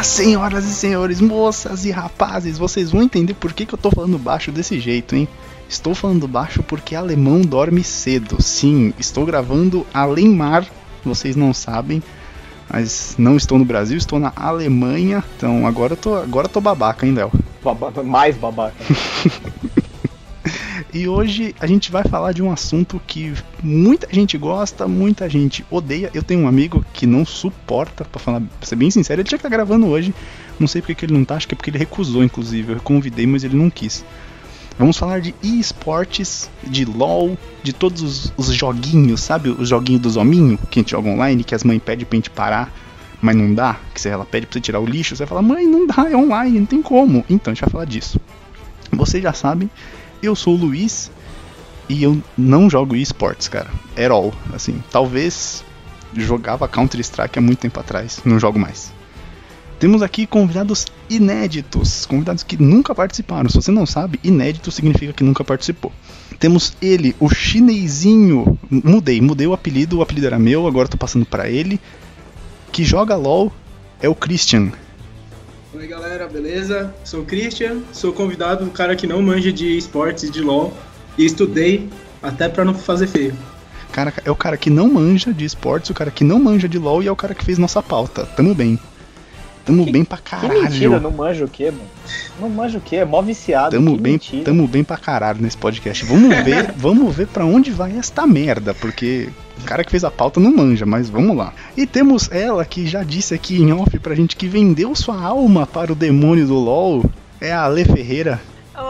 Olá, senhoras e senhores, moças e rapazes, vocês vão entender por que, que eu tô falando baixo desse jeito, hein? Estou falando baixo porque alemão dorme cedo. Sim, estou gravando além mar, vocês não sabem, mas não estou no Brasil, estou na Alemanha. Então agora eu tô, agora eu tô babaca, hein, Léo? Baba- mais babaca. E hoje a gente vai falar de um assunto que muita gente gosta, muita gente odeia. Eu tenho um amigo que não suporta, pra falar, pra ser bem sincero, ele tinha que estar gravando hoje. Não sei porque que ele não tá, acho que é porque ele recusou, inclusive. Eu convidei, mas ele não quis. Vamos falar de esportes, de LOL, de todos os, os joguinhos, sabe? Os joguinhos dos hominhos que a gente joga online, que as mães pedem pra gente parar, mas não dá. Que se ela pede pra você tirar o lixo, você vai falar, mãe, não dá, é online, não tem como. Então a gente vai falar disso. Vocês já sabem, eu sou o Luiz e eu não jogo esportes, cara. At all. Assim, talvez jogava Counter-Strike há muito tempo atrás, não jogo mais. Temos aqui convidados inéditos, convidados que nunca participaram. Se você não sabe, inédito significa que nunca participou. Temos ele, o chinesinho. Mudei, mudei o apelido, o apelido era meu, agora tô passando pra ele. Que joga LOL, é o Christian. Oi galera, beleza? Sou o Christian, sou convidado do cara que não manja de esportes e de LoL e estudei até pra não fazer feio. Cara, é o cara que não manja de esportes, o cara que não manja de LoL e é o cara que fez nossa pauta. Tamo bem. Tamo Que- bem pra Que caralho. mentira, não manjo o quê, mano? Não manjo o quê? É mó viciado. Tamo que bem, mentira. tamo bem pra caralho nesse podcast. Vamos ver, vamos ver para onde vai esta merda, porque o cara que fez a pauta não manja, mas vamos lá. E temos ela que já disse aqui em off pra gente que vendeu sua alma para o demônio do LoL, é a Ale Ferreira.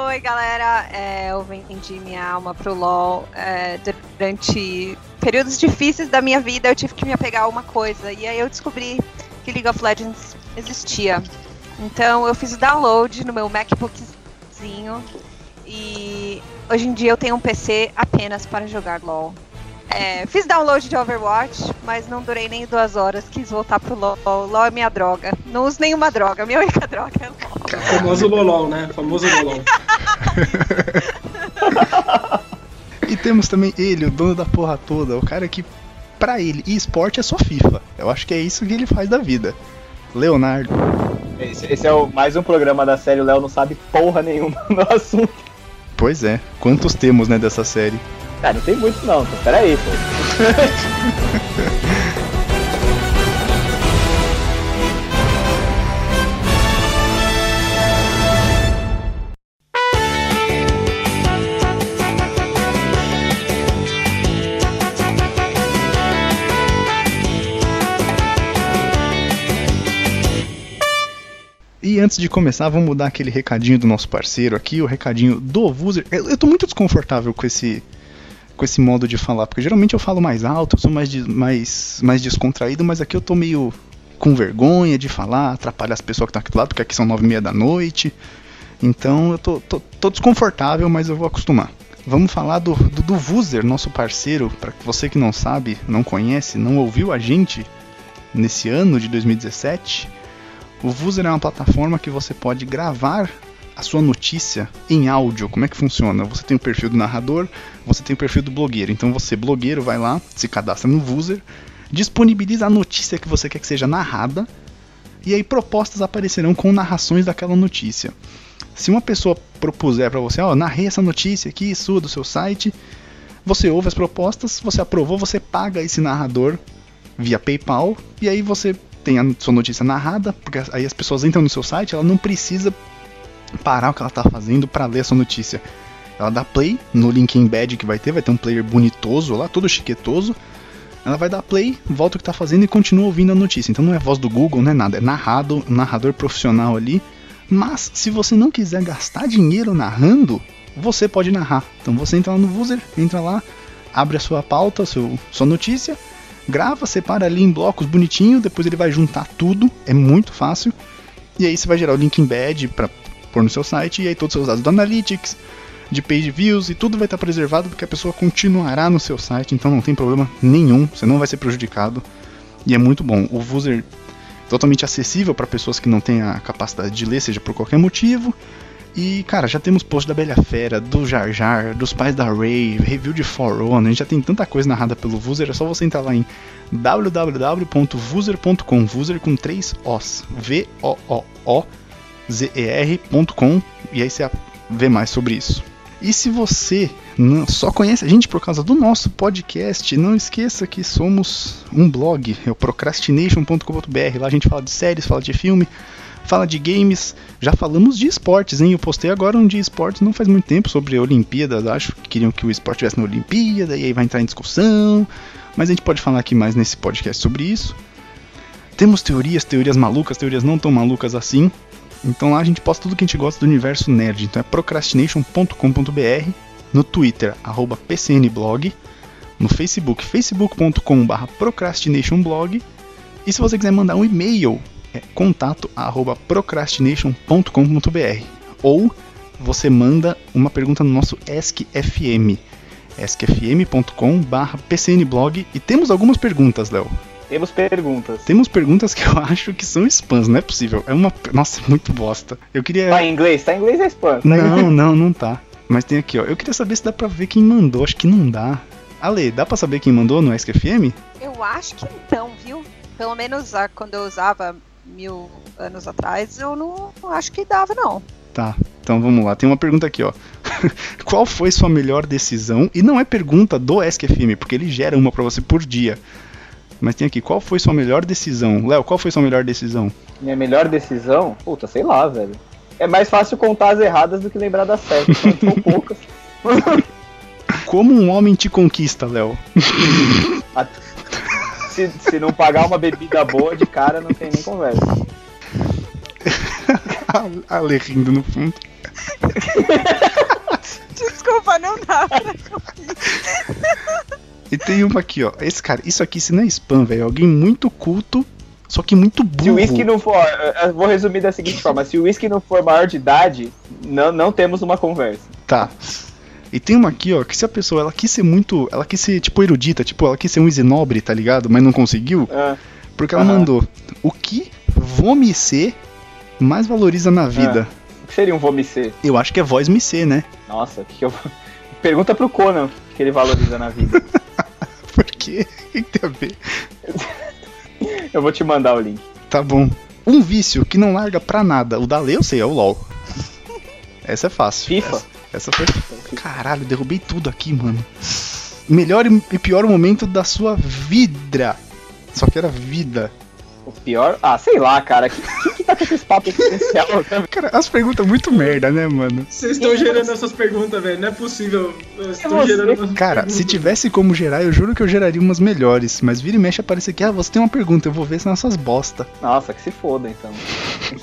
Oi, galera. É, eu vendi minha alma pro LoL é, durante períodos difíceis da minha vida. Eu tive que me apegar a uma coisa e aí eu descobri que League of Legends existia. Então eu fiz o download no meu MacBookzinho e hoje em dia eu tenho um PC apenas para jogar LoL. É, fiz download de Overwatch, mas não durei nem duas horas. Quis voltar pro LoL. LoL é minha droga. Não uso nenhuma droga. Minha única droga é LoL. Famoso Lolol, né? Famoso Lolol. E temos também ele, o dono da porra toda, o cara que pra ele esporte é só FIFA. Eu acho que é isso que ele faz da vida. Leonardo. Esse, esse é o, mais um programa da série. O Léo não sabe porra nenhuma no assunto. Pois é, quantos temos, né, dessa série? Cara, não tem muito não. Pô. Pera aí, pô. antes de começar, vamos dar aquele recadinho do nosso parceiro aqui, o recadinho do Vuser. Eu, eu tô muito desconfortável com esse com esse modo de falar, porque geralmente eu falo mais alto, eu sou mais, mais, mais descontraído, mas aqui eu tô meio com vergonha de falar, atrapalhar as pessoas que estão aqui do lado, porque aqui são nove e meia da noite. Então eu tô, tô, tô desconfortável, mas eu vou acostumar. Vamos falar do, do, do Vuser, nosso parceiro, para você que não sabe, não conhece, não ouviu a gente nesse ano de 2017. O Vuser é uma plataforma que você pode gravar a sua notícia em áudio. Como é que funciona? Você tem o perfil do narrador, você tem o perfil do blogueiro. Então você, blogueiro, vai lá, se cadastra no Vuser, disponibiliza a notícia que você quer que seja narrada, e aí propostas aparecerão com narrações daquela notícia. Se uma pessoa propuser para você, ó, narrei essa notícia aqui, sua do seu site, você ouve as propostas, você aprovou, você paga esse narrador via PayPal, e aí você tem a sua notícia narrada, porque aí as pessoas entram no seu site, ela não precisa parar o que ela está fazendo para ler a sua notícia. Ela dá play no link embed que vai ter, vai ter um player bonitoso lá, todo chiquetoso. Ela vai dar play, volta o que está fazendo e continua ouvindo a notícia. Então não é voz do Google, não é nada, é narrado, um narrador profissional ali. Mas se você não quiser gastar dinheiro narrando, você pode narrar. Então você entra lá no Vuser, entra lá, abre a sua pauta, seu, sua notícia, grava, separa ali em blocos bonitinho, depois ele vai juntar tudo, é muito fácil. E aí você vai gerar o link embed para pôr no seu site e aí todos os seus dados do Analytics, de page views e tudo vai estar preservado porque a pessoa continuará no seu site, então não tem problema nenhum, você não vai ser prejudicado. E é muito bom. O Vuser totalmente acessível para pessoas que não têm a capacidade de ler, seja por qualquer motivo. E, cara, já temos post da Bela Fera, do Jar Jar, dos pais da Ray, review de For Honor, a gente já tem tanta coisa narrada pelo Vuzer, é só você entrar lá em www.vuzer.com, Vuzer com três Os, V-O-O-O-Z-E-R.com, e aí você vê mais sobre isso. E se você não, só conhece a gente por causa do nosso podcast, não esqueça que somos um blog, é o procrastination.com.br. Lá a gente fala de séries, fala de filme, fala de games, já falamos de esportes, hein? Eu postei agora um de esportes não faz muito tempo sobre Olimpíadas, acho que queriam que o esporte tivesse na Olimpíada, e aí vai entrar em discussão, mas a gente pode falar aqui mais nesse podcast sobre isso. Temos teorias, teorias malucas, teorias não tão malucas assim. Então lá a gente posta tudo que a gente gosta do universo nerd. Então é procrastination.com.br, no Twitter, arroba PCNblog, no Facebook, facebook.com.br procrastinationblog. E se você quiser mandar um e-mail é contato arroba procrastination.com.br ou você manda uma pergunta no nosso EskFM, eskfm.com pcnblog e temos algumas perguntas, Léo. Temos perguntas. Temos perguntas que eu acho que são spams, não é possível. É uma. Nossa, muito bosta. Eu queria. Tá em inglês? Tá em inglês é spam. Tá não, não, não tá. Mas tem aqui, ó. Eu queria saber se dá pra ver quem mandou. Acho que não dá. Ale, dá pra saber quem mandou no EskFM? Eu acho que não, viu? Pelo menos ah, quando eu usava mil anos atrás, eu não acho que dava, não. Tá, então vamos lá. Tem uma pergunta aqui, ó. Qual foi sua melhor decisão? E não é pergunta do ESC-FM, porque ele gera uma pra você por dia. Mas tem aqui, qual foi sua melhor decisão? Léo, qual foi sua melhor decisão? Minha melhor decisão? Puta, sei lá, velho. É mais fácil contar as erradas do que lembrar das certas. São poucas. Como um homem te conquista, Léo? se, se não pagar uma bebida boa de cara, não tem nem conversa. a Ale rindo no fundo. Desculpa, não dá pra E tem uma aqui, ó. Esse cara, isso aqui se não é spam, velho. Alguém muito culto, só que muito burro. Se o whisky não for. Eu vou resumir da seguinte forma: se o whisky não for maior de idade, não, não temos uma conversa. Tá. E tem uma aqui, ó, que se a pessoa ela quis ser muito. Ela quis ser, tipo, erudita, tipo, ela quis ser um isinobre, tá ligado? Mas não conseguiu. Ah, Porque ela Aham. mandou o que vomicê mais valoriza na vida. o que seria um vomicê? Eu acho que é voz micê, né? Nossa, o que, que eu. Pergunta pro Conan o que, ele valoriza na vida. Porque. O que tem a ver? Eu vou te mandar o link. Tá bom. Um vício que não larga pra nada. O da Lei eu sei, é o LOL. Essa é fácil. FIFA? Essa, essa foi. Caralho, derrubei tudo aqui, mano. Melhor e pior momento da sua vida. Só que era vida. O pior? Ah, sei lá, cara. Quem que, que tá com esses papos existencial? Cara, as perguntas muito merda, né, mano? Vocês estão gerando essas perguntas, velho. Não é possível. Vocês estão você. gerando Cara, se perguntas. tivesse como gerar, eu juro que eu geraria umas melhores. Mas vira e mexe aparece aqui, ah, você tem uma pergunta, eu vou ver se são essas bosta. Nossa, que se foda então.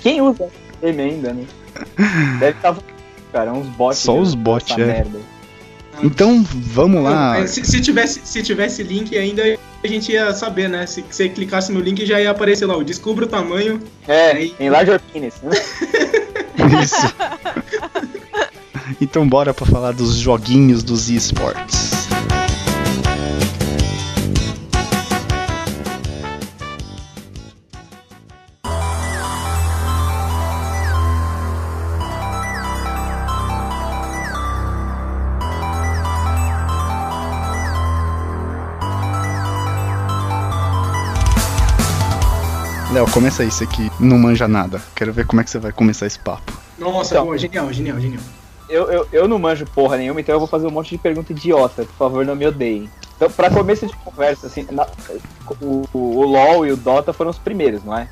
Quem usa M ainda, né? Deve estar. Cara, uns bots. Só os bots, é. merda. Então, vamos lá. É, Se, se tivesse, se tivesse link ainda, a gente ia saber, né? Se você clicasse no link, já ia aparecer lá, o descubra o tamanho. É, Aí- em Large Penis. Né? Isso. então bora pra falar dos joguinhos dos esportes. Léo, começa você que não manja nada. Quero ver como é que você vai começar esse papo. Nossa, Então. boa, genial, genial, genial. Eu, eu, eu não manjo porra nenhuma, então eu vou fazer um monte de pergunta idiota. Por favor, não me odeiem. Então, pra começo de conversa, assim, na- o, o, o LoL e o Dota foram os primeiros, não é?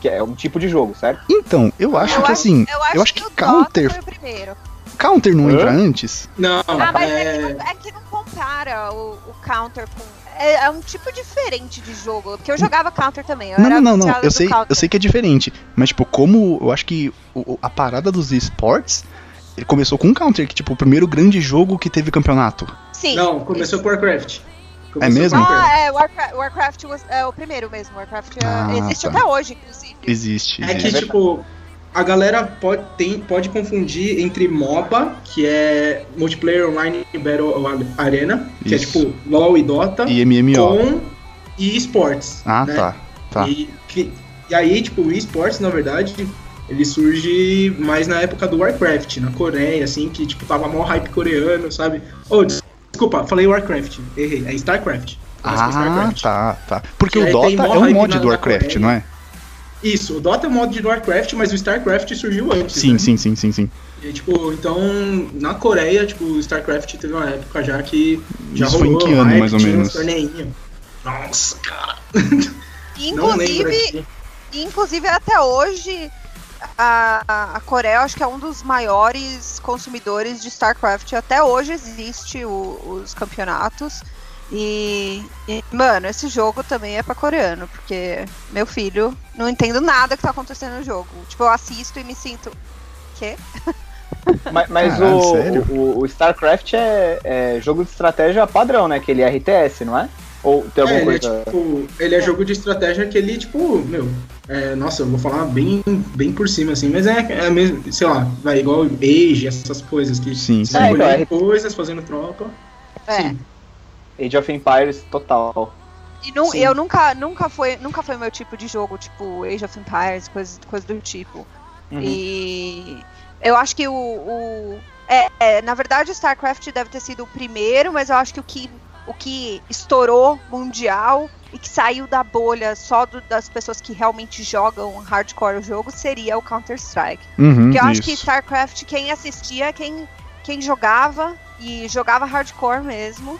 Que é um tipo de jogo, certo? Então, eu acho que assim, eu acho, que, o counter, Dota foi o primeiro. counter não Hã? entra antes. Não, Ah, mas é, que, é... não, é que não compara o, o counter com. É, é um tipo diferente de jogo. Porque eu jogava counter também. Eu Não, era não, não, não. Eu sei, counter. eu sei que é diferente, mas tipo, como eu acho que a parada dos esportes ele começou com counter, que tipo, o primeiro grande jogo que teve campeonato. Sim. Não, começou com Warcraft. É mesmo? com Warcraft. Ah, é, Warcraft, Warcraft was- é o primeiro mesmo. Warcraft é, Ah, existe tá. até hoje, inclusive. Existe, É que, existe. tipo, a galera pode, tem, pode confundir entre MOBA, que é Multiplayer Online Battle Arena, que Isso. é tipo LoL e Dota, E MMO. com e esportes. Ah, né? tá. Tá. E, que- e aí, tipo, o esportes, na verdade, ele surge mais na época do Warcraft, na Coreia, assim, que tipo tava mó hype coreano, sabe? Oh, desculpa, falei Warcraft, errei, é StarCraft. Ah, StarCraft. tá, tá. Porque E o Dota é um mod do Warcraft, Coreia. não é? Isso, o Dota é o modo de Warcraft, mas o StarCraft surgiu antes. Sim, né? sim, sim, sim, sim. E, tipo, então, na Coreia, tipo, o StarCraft teve uma época já que já Isso foi em rolou que ano, mais ou menos? torneinhos. Nossa, cara. Inclusive, inclusive até hoje, a, a Coreia acho que é um dos maiores consumidores de StarCraft. Até hoje existe o- os campeonatos. E, e, mano, esse jogo também é pra coreano, porque meu filho não entendo nada que tá acontecendo no jogo. Tipo, eu assisto e me sinto. Quê? Mas, mas Caralho, o, o, o StarCraft é, é jogo de estratégia padrão, né? Que ele é RTS, não é? Ou tem alguma É, ele, é, coisa. tipo, ele é jogo de estratégia que ele, tipo, meu, é, nossa, eu vou falar bem, bem por cima, assim, mas é, é mesmo, sei lá, vai igual Age, essas coisas que Sim, você É, então, é- coisas, fazendo tropa. É. Sim. Age of Empires total. E nu- Sim. eu nunca, nunca foi, nunca foi meu tipo de jogo, tipo Age of Empires, coisa, coisa do tipo. Uhum. E eu acho que o. o- é, é, na verdade, o StarCraft deve ter sido o primeiro, mas eu acho que o que, o que estourou mundial e que saiu da bolha só do- das pessoas que realmente jogam hardcore o jogo seria o Counter-Strike. Uhum, Porque eu acho isso. que StarCraft, quem assistia, quem, quem jogava e jogava hardcore mesmo.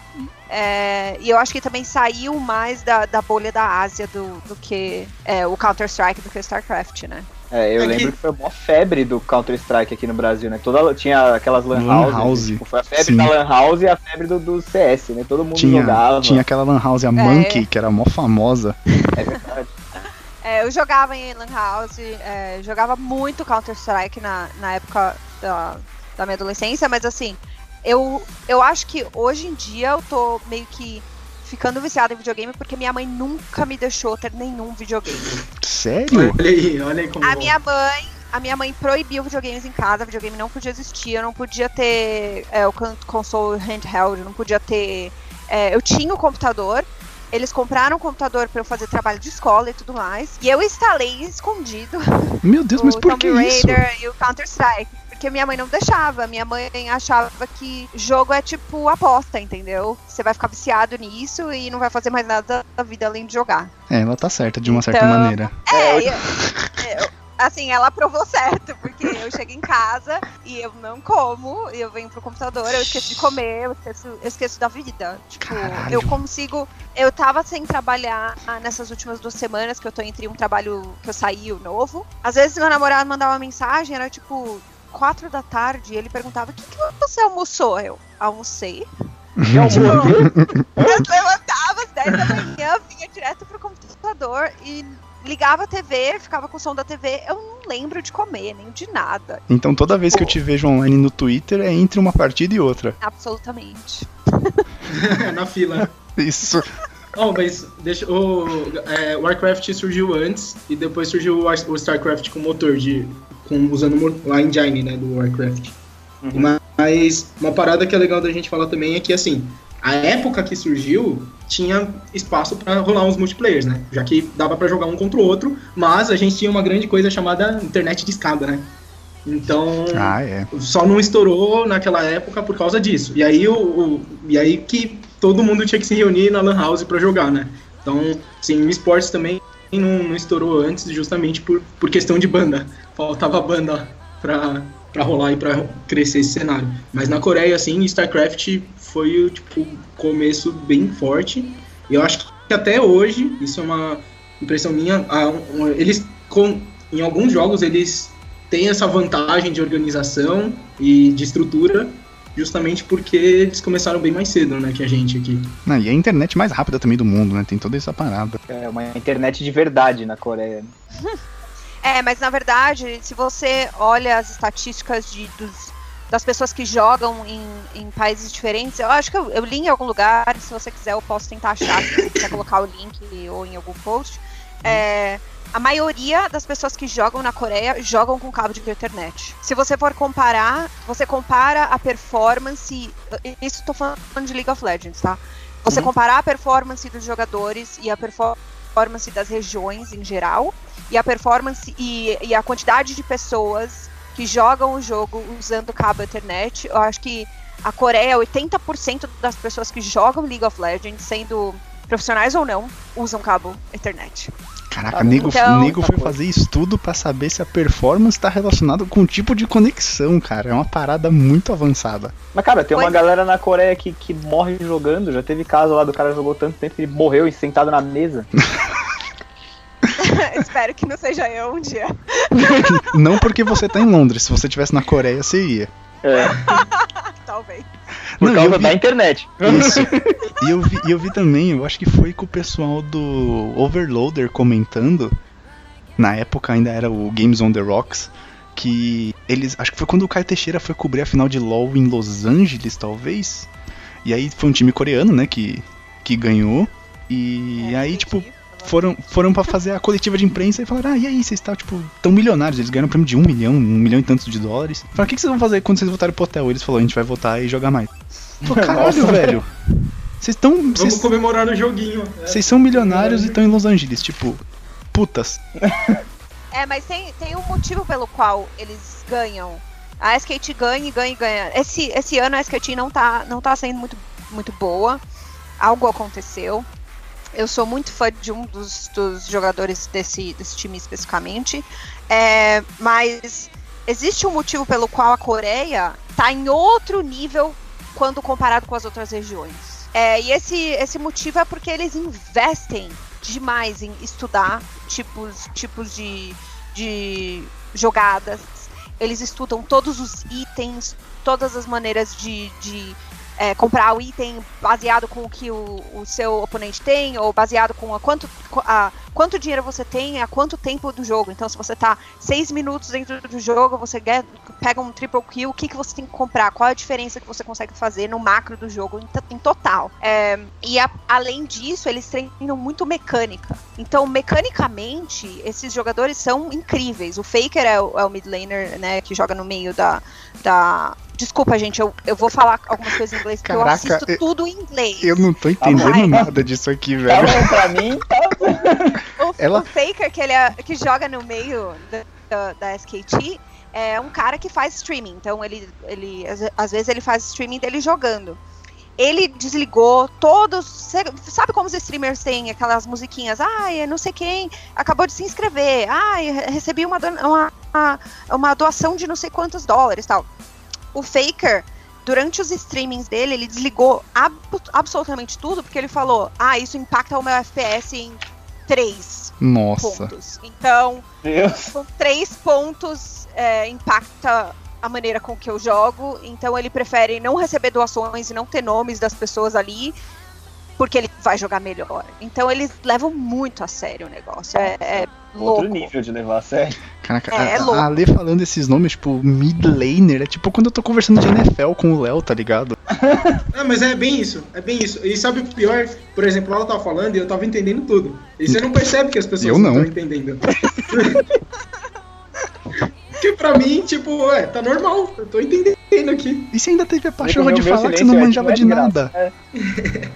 É, e eu acho que também saiu mais da, da bolha da Ásia do, do que é, o Counter-Strike do que o StarCraft, né? É, eu É que- lembro que foi uma febre do Counter-Strike aqui no Brasil, né? Toda, tinha aquelas lan, Lan houses, house. Tipo, foi a febre Sim. da lan house e a febre do, do CS, né? Todo mundo Tinha, jogava. tinha aquela lan house, a Monkey, que era mó famosa. É verdade. É, eu jogava em Lan House, é, jogava muito Counter-Strike na, na época da, da minha adolescência, mas assim, eu, eu acho que hoje em dia eu tô meio que ficando viciada em videogame porque minha mãe nunca me deixou ter nenhum videogame. Sério? Olha aí, olha aí como. A minha mãe, a minha mãe proibiu videogames em casa, videogame não podia existir, eu não podia ter é, o con- console handheld, eu não podia ter. é, eu tinha o computador, eles compraram um computador pra eu fazer trabalho de escola e tudo mais, e eu instalei escondido Meu Deus, mas o por Tomb que isso? Raider e o Counter Strike. Porque minha mãe não deixava. Minha mãe achava que jogo é tipo aposta, entendeu? Você vai ficar viciado nisso e não vai fazer mais nada da vida além de jogar. É, ela tá certa de uma certa Então- maneira. É, eu- eu- assim, ela provou certo, porque eu chego em casa e eu não como, e eu venho pro computador, eu esqueço de comer, eu esqueço, eu esqueço da vida. Tipo, Caralho. eu consigo. Eu tava sem trabalhar nessas últimas duas semanas, que eu tô entre um trabalho que eu saí o novo. Às vezes meu namorado mandava uma mensagem, era tipo. Quatro da tarde, e ele perguntava: O que, que você almoçou? Eu almocei. Tipo, eu levantava às 10 da manhã, vinha direto pro computador e ligava a TV, ficava com o som da TV. Eu não lembro de comer, nem de nada. Então toda vez que eu te vejo online no Twitter é entre uma partida e outra. Absolutamente. na fila. Isso. Oh, mas deixa, o é, Warcraft surgiu antes e depois surgiu o, o Starcraft com motor de com usando a engine, né, do Warcraft. Uhum. Mas uma parada que é legal da gente falar também é que assim, a época que surgiu tinha espaço pra rolar uns multiplayers, né? Já que dava pra jogar um contra o outro, mas a gente tinha uma grande coisa chamada internet de escada, né? Então, Ah, é. só não estourou naquela época por causa disso. E aí, o, o- e aí que todo mundo tinha que se reunir na Lan House pra jogar, né? Então, sim, o esportes também não, não estourou antes justamente por, por questão de banda. Faltava banda pra, pra rolar e pra crescer esse cenário. Mas na Coreia, assim, StarCraft foi o tipo, começo bem forte. E eu acho que até hoje, isso é uma impressão minha, eles, com, em alguns jogos, eles têm essa vantagem de organização e de estrutura, justamente porque eles começaram bem mais cedo, né, que a gente aqui. Ah, e é a internet mais rápida também do mundo, né? Tem toda essa parada. É uma internet de verdade na Coreia. É, mas na verdade, se você olha as estatísticas de, dos- das pessoas que jogam em, em países diferentes, eu acho que eu, eu li em algum lugar, se você quiser eu posso tentar achar, se você quiser colocar o link ou em algum post. É, a maioria das pessoas que jogam na Coreia jogam com cabo de internet. Se você for comparar, você compara a performance. Isso tô falando de League of Legends, tá? Você Uhum. comparar a performance dos jogadores e a performance das regiões em geral. E a performance e, e a quantidade de pessoas que jogam o jogo usando cabo internet, eu acho que a Coreia, 80% das pessoas que jogam League of Legends, sendo profissionais ou não, usam cabo internet. Caraca, nego, Então- nego foi fazer estudo pra saber se a performance tá relacionada com o tipo de conexão, cara. É uma parada muito avançada. Mas, cara, tem uma Pois- galera na Coreia que, que morre jogando. Já teve caso lá do cara jogou tanto tempo que ele morreu e sentado na mesa. Espero que não seja eu um dia. Não porque você tá em Londres. Se você estivesse na Coreia, você ia. É, Talvez. por Não, causa vi- da internet. Isso. E eu vi, e eu vi também, eu acho que foi com o pessoal do Overloader comentando. Na época ainda era o Games on the Rocks. Que eles. Acho que foi quando o Caio Teixeira foi cobrir a final de LoL em Los Angeles, talvez. E aí foi um time coreano, né, que, que ganhou. E É, aí, tipo, foram, foram para fazer a coletiva de imprensa e falaram: Ah, e aí, vocês estão, tipo, tão milionários. Eles ganharam um prêmio de um milhão, um milhão e tantos de dólares. Falaram: O que, que vocês vão fazer quando vocês voltarem pro hotel? Eles falaram: A gente vai voltar e jogar mais. Pô, caralho, Nossa. velho. Vocês estão. Vamos Vocês comemorar o joguinho. É. vocês são milionários e estão em Los Angeles, tipo, putas. É, mas tem, tem um motivo pelo qual eles ganham. A SKT ganha e ganha e ganha. Esse, esse ano a SKT não tá, não tá sendo muito, muito boa. Algo aconteceu. Eu sou muito fã de um dos, dos jogadores desse, desse time especificamente. É, mas existe um motivo pelo qual a Coreia tá em outro nível quando comparado com as outras regiões. É, e esse, esse motivo é porque eles investem demais em estudar tipos, tipos de, de jogadas. Eles estudam todos os itens, todas as maneiras de, de é, comprar o item baseado com o que o, o seu oponente tem, ou baseado com a quanto, a, quanto dinheiro você tem, a quanto tempo do jogo. Então, se você tá seis minutos dentro do jogo, você get, pega um triple kill, o que, que você tem que comprar? Qual a diferença que você consegue fazer no macro do jogo em, em total? É, e a- além disso, eles treinam muito mecânica. Então, mecanicamente, esses jogadores são incríveis. O Faker é o, é o mid laner, né, que joga no meio da. da... Desculpa, gente, eu, eu vou falar algumas coisas em inglês, porque eu Caraca, assisto eu- tudo em inglês. Eu não tô entendendo Ai. nada disso aqui, Tá velho. bom pra mim, tá. O, Ela- o Faker, que ele é, que joga no meio da, da, SKT, é um cara que faz streaming. Então, ele, ele às, vezes, ele faz streaming dele jogando. Ele desligou todos. Sabe como os streamers têm aquelas musiquinhas? Ai, não sei quem acabou de se inscrever. Ai, re- recebi uma, uma, uma doação de não sei quantos dólares tal. O Faker, durante os streamings dele, ele desligou ab- absolutamente tudo, porque ele falou: Ah, isso impacta o meu FPS em 3 Nossa. pontos. Então, Deus. com três pontos é, impacta a maneira com que eu jogo. Então ele prefere não receber doações e não ter nomes das pessoas ali, porque ele vai jogar melhor. Então eles levam muito a sério o negócio. É, é louco. Outro nível de levar a sério. Caraca, É, é a, louco. a Ale falando esses nomes, tipo, mid laner, é tipo quando eu tô conversando de NFL com o Léo, tá ligado? Ah, mas é bem isso, é bem isso. E sabe o pior? Por exemplo, ela tava falando e eu tava entendendo tudo. E você não percebe que as pessoas Eu não. estão entendendo. Porque pra mim, tipo, é, tá normal, eu tô entendendo aqui. E você ainda teve a pachorra de falar que você não é- manjava é de nada. É.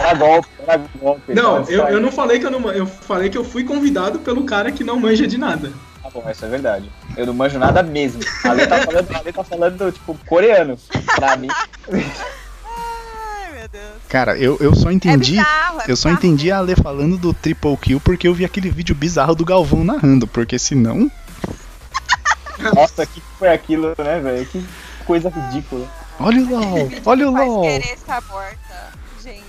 Era golpe, era golpe. Não, eu, eu não falei que eu não eu falei que eu fui convidado pelo cara que não manja de nada. Tá bom, isso é verdade. Eu não manjo nada mesmo. A Lê tá falando, a Lê tá falando tipo, coreano. Pra mim. Ai, meu Deus. Cara, eu, eu só entendi. é bizarro, é eu só entendi a Ale falando do triple kill porque eu vi aquele vídeo bizarro do Galvão narrando, porque senão. Nossa, o que foi aquilo, né, velho? Que coisa ridícula. Olha o LOL! Olha o LOL! querer estar morta, gente.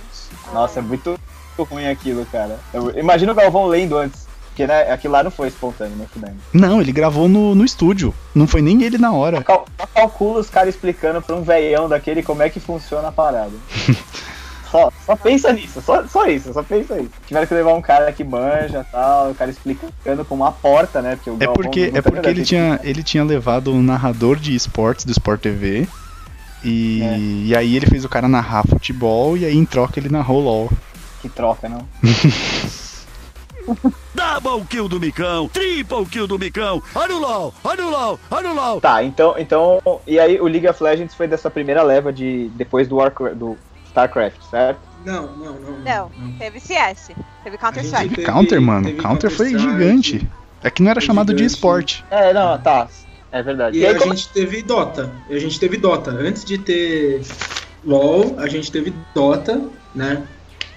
Nossa, é muito ruim aquilo, cara. Eu, imagina o Galvão lendo antes. Porque né, aquilo lá não foi espontâneo, né, fudendo. Não, ele gravou no, no estúdio. Não foi nem ele na hora. Cal calcula os caras explicando pra um velhão daquele como é que funciona a parada. só, só pensa nisso, só, só isso, só pensa isso. Tiveram que levar um cara que manja e tal, o cara explicando com uma porta, né? Porque o É porque, é porque deve ele, tinha, ele tinha levado o narrador de esportes do Sport TV. E, É. e aí ele fez o cara narrar futebol e aí em troca ele narrou LOL. Que troca, não? Double kill do Micão, triple kill do Micão. Olha o LOL, olha o LOL, olha o LOL. Tá, então, então. E aí o League of Legends foi dessa primeira leva de. depois do, Warcraft, do StarCraft, certo? Não, não, não. Não, teve CS, teve A Counter-Strike. gente- Teve Counter, mano. teve Counter foi Counter-Strike. gigante. É que não era chamado de gigante. esporte. É, não, tá. É verdade. E, E aí, a como- gente teve Dota. A gente teve Dota. Antes de ter LoL, a gente teve Dota, né?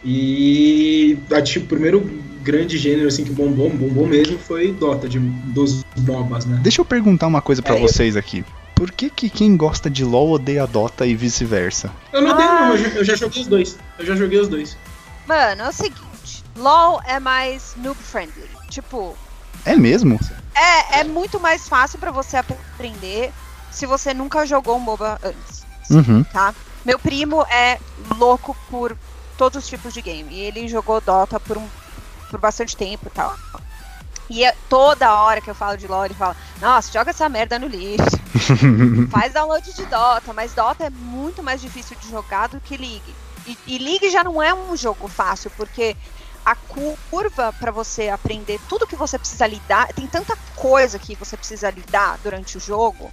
E o primeiro grande gênero assim que bombou, bombou mesmo foi Dota, de, dos MOBAs, né? Deixa eu perguntar uma coisa pra É, eu- vocês aqui. Por que, que quem gosta de LoL odeia Dota e vice-versa? Eu não odeio, Ah. não, eu já, eu já joguei os dois. Eu já joguei os dois. Mano, é o seguinte: LOL é mais noob friendly. Tipo, É mesmo? é, é muito mais fácil pra você aprender se você nunca jogou um MOBA antes. Uhum. tá? Meu primo é louco por todos os tipos de game. E ele jogou Dota por, um, por bastante tempo e tal. E é- toda hora que eu falo de LoL, ele fala: Nossa, joga essa merda no lixo. Faz download de Dota. Mas Dota é muito mais difícil de jogar do que League. E, e League já não é um jogo fácil, porque a curva pra você aprender tudo que você precisa lidar, tem tanta coisa que você precisa lidar durante o jogo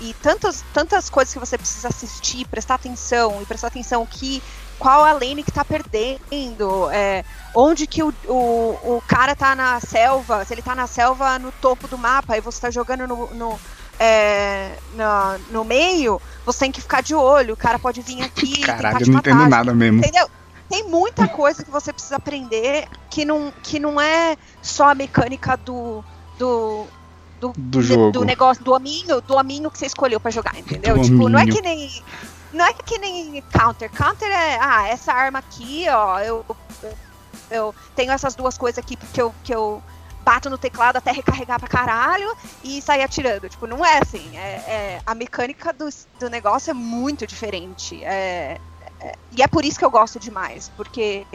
e tantas, tantas coisas que você precisa assistir, prestar atenção e prestar atenção que qual a lane que tá perdendo, é, onde que o, o, o cara tá na selva, se ele tá na selva no topo do mapa e você tá jogando no, no, é, na- no meio, você tem que ficar de olho, o cara pode vir aqui Caralho, eu não entendo nada mesmo. Entendeu? Tem muita coisa que você precisa aprender que não, que não é só a mecânica do, do, do, Do jogo. do negócio, do aminho, do aminho que você escolheu pra jogar, entendeu? Do tipo, não é aminho. que nem. Não é que nem counter. Counter é, ah, essa arma aqui, ó, eu, eu tenho essas duas coisas aqui que eu, que eu bato no teclado até recarregar pra caralho e sair atirando. Tipo, não é assim. É, é- a mecânica do, do negócio é muito diferente. É, é- e é por isso que eu gosto demais, porque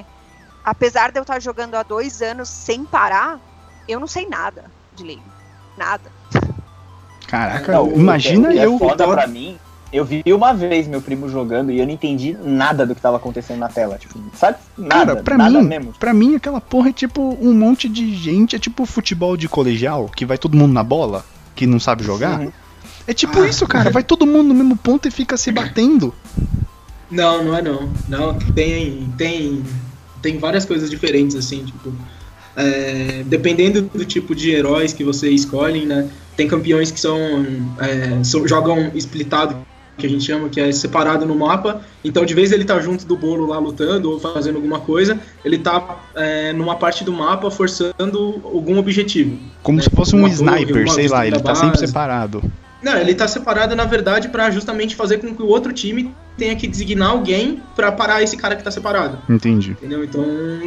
apesar de eu estar jogando há dois anos sem parar, eu não sei nada de League. Nada. Caraca, Não, o- imagina é eu. foda pra mim. Eu vi uma vez meu primo jogando e eu não entendi nada do que tava acontecendo na tela. Tipo, sabe? Nada. Cara, pra nada mim, mesmo. pra mim aquela porra é tipo um monte de gente, é tipo futebol de colegial, que vai todo mundo na bola, que não sabe jogar. Uhum. É tipo Ah. isso, cara, vai todo mundo no mesmo ponto e fica se batendo. Não, não é não. Não, tem, tem, tem várias coisas diferentes, assim, tipo. é, dependendo do tipo de heróis que você escolhe, né? Tem campeões que são, é, são- jogam splitado, que a gente chama, que é separado no mapa. Então, de vez ele tá junto do bolo lá lutando ou fazendo alguma coisa, ele tá é, numa parte do mapa forçando algum objetivo. Como É, se fosse um torre, sniper, sei lá, ele tá sempre base. separado. Não, ele tá separado, na verdade, pra justamente fazer com que o outro time tenha que designar alguém pra parar esse cara que tá separado. Entendi. Entendeu? Então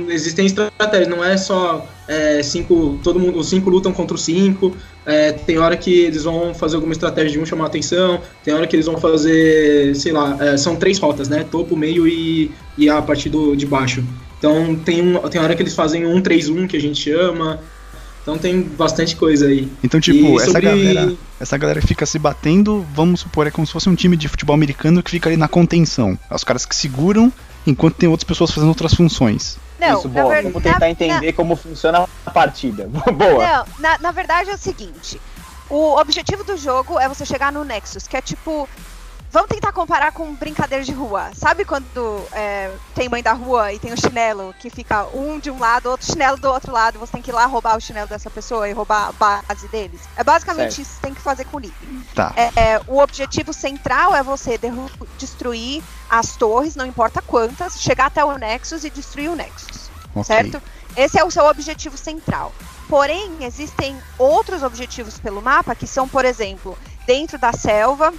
existem estratégias, não é só é, cinco. Todo mundo, os cinco lutam contra os cinco. é, tem hora que eles vão fazer alguma estratégia de um chamar atenção, tem hora que eles vão fazer, sei lá, é, são três rotas, né? Topo, meio e, e a parte do, de baixo. Então tem, um, tem hora que eles fazem um 3-1 que a gente chama. Então tem bastante coisa aí. Então, tipo, E essa sobre- galera. Essa galera fica se batendo, vamos supor, é como se fosse um time de futebol americano que fica ali na contenção. É os caras que seguram, enquanto tem outras pessoas fazendo outras funções. Não, Isso, na boa. verdade. Vamos tentar entender como funciona a partida. boa. Não, na, na verdade é o seguinte: o objetivo do jogo é você chegar no Nexus, que é tipo. Vamos tentar comparar com brincadeira de rua. Sabe quando é, tem mãe da rua e tem o chinelo que fica um de um lado, outro chinelo do outro lado, você tem que ir lá roubar o chinelo dessa pessoa e roubar a base deles? É basicamente Certo. isso que você tem que fazer com o League. Tá. É, é, o objetivo central é você destruir as torres, não importa quantas, chegar até o Nexus e destruir o Nexus Ok. certo? Esse é o seu objetivo central. Porém, existem outros objetivos pelo mapa que são, por exemplo, dentro da selva,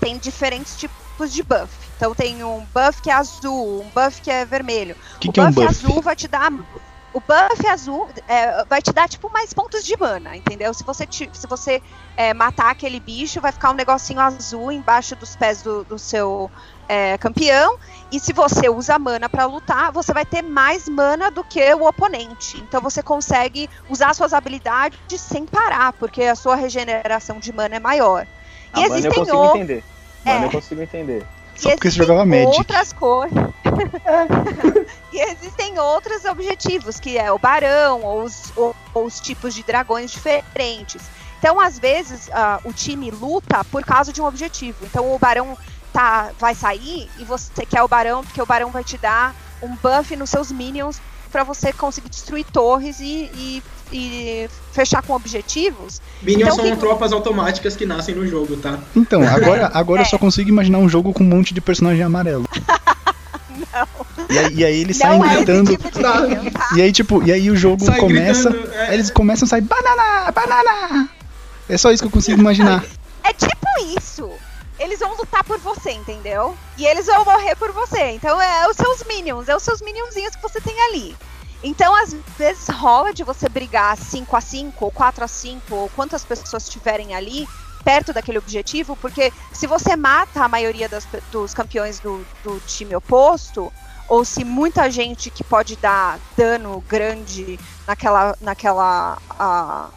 tem diferentes tipos de buff. Então tem um buff que é azul, um buff que é vermelho. O que, o que é um buff? azul vai te dar. O buff azul é, vai te dar, tipo, mais pontos de mana, entendeu? Se você, te- se você é, matar aquele bicho, vai ficar um negocinho azul embaixo dos pés do, do seu é, campeão. E se você usa mana pra lutar, você vai ter mais mana do que o oponente. Então você consegue usar suas habilidades sem parar, porque a sua regeneração de mana é maior. A E eu consigo o- entender. É. eu consigo entender. Só porque você jogava Magic. outras coisas. e existem outros objetivos, que é o barão, ou os, ou- ou os tipos de dragões diferentes. Então, às vezes, ah, o time luta por causa de um objetivo. Então, o barão tá, vai sair e você quer o barão, porque o barão vai te dar um buff nos seus minions para você conseguir destruir torres e, e, e fechar com objetivos. Minions Então, são que- tropas automáticas que nascem no jogo, tá? Então, agora, agora eu É. só consigo imaginar um jogo com um monte de personagem amarelo. E aí, e aí eles saem Não é gritando. tipo Tá. E aí, tipo, e aí o jogo Sai começa. gritando, é. eles começam a sair banana, banana. É só isso que eu consigo imaginar. É tipo isso. Eles vão lutar por você, entendeu? E eles vão morrer por você. Então é os seus minions, é os seus minionzinhos que você tem ali. Então, às vezes rola de você brigar 5 a 5 ou 4 a 5 ou quantas pessoas estiverem ali perto daquele objetivo, porque se você mata a maioria das dos campeões do, do time oposto, ou se muita gente que pode dar dano grande naquela, naquela, ah,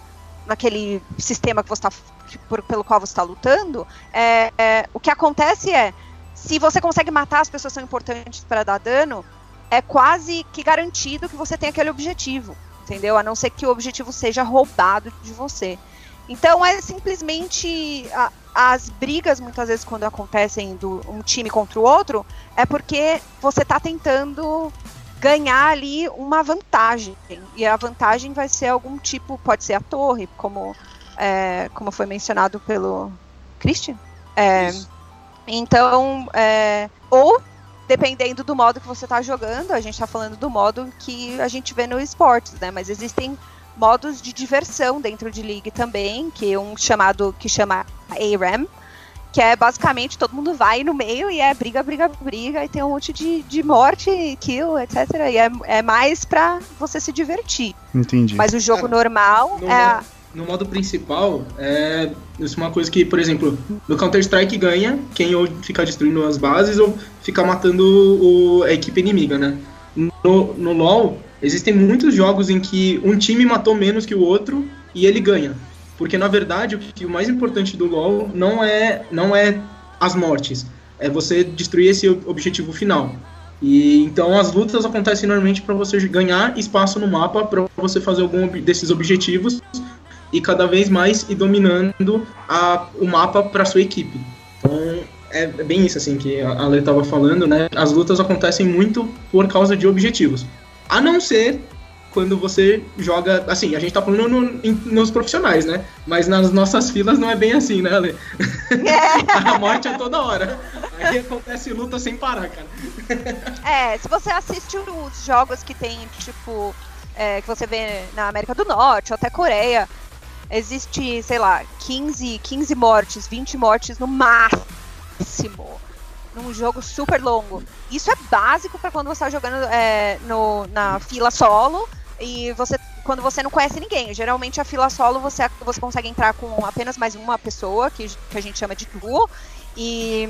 naquele sistema que você tá, por- pelo qual você está lutando, é, é, o que acontece é, se você consegue matar as pessoas que são importantes para dar dano, é quase que garantido que você tem aquele objetivo, entendeu? A não ser que o objetivo seja roubado de você. Então é simplesmente a- as brigas muitas vezes quando acontecem do um time contra o outro é porque você está tentando ganhar ali uma vantagem e a vantagem vai ser algum tipo pode ser a torre como é, como foi mencionado pelo Christian é, então é, ou dependendo do modo que você está jogando a gente está falando do modo que a gente vê no esportes né mas existem modos de diversão dentro de League também, que é um chamado que chama ARAM, que é basicamente todo mundo vai no meio e é briga, briga, briga, e tem um monte de, de morte, kill, etc. E é, é mais pra você se divertir. Entendi. Mas o jogo Cara, normal no é. No modo principal, é isso é uma coisa que, por exemplo, no Counter-Strike ganha quem ou fica destruindo as bases ou fica matando o- a equipe inimiga, né? No, no LoL, existem muitos jogos em que um time matou menos que o outro e ele ganha. Porque, na verdade, o, que, o mais importante do LoL não é, não é as mortes, é você destruir esse ob- objetivo final. E então as lutas acontecem normalmente para você ganhar espaço no mapa para você fazer algum desses objetivos e cada vez mais ir dominando a, o mapa para sua equipe. Então é, é bem isso assim que a Ale estava falando, né? As lutas acontecem muito por causa de objetivos. A não ser quando você joga, assim, a gente tá falando no- em- nos profissionais, né? Mas nas nossas filas não é bem assim, né, Ale? a morte é toda hora. Aí acontece luta sem parar, cara. É, se você assiste os jogos que tem, tipo, é, que você vê na América do Norte ou até Coreia, existe, sei lá, 15, 15 mortes, 20 mortes no máximo. Num jogo super longo. Isso é básico para quando você tá jogando é, no, na fila solo e você quando você não conhece ninguém. Geralmente a fila solo você, você consegue entrar com apenas mais uma pessoa, que, que a gente chama de duo. E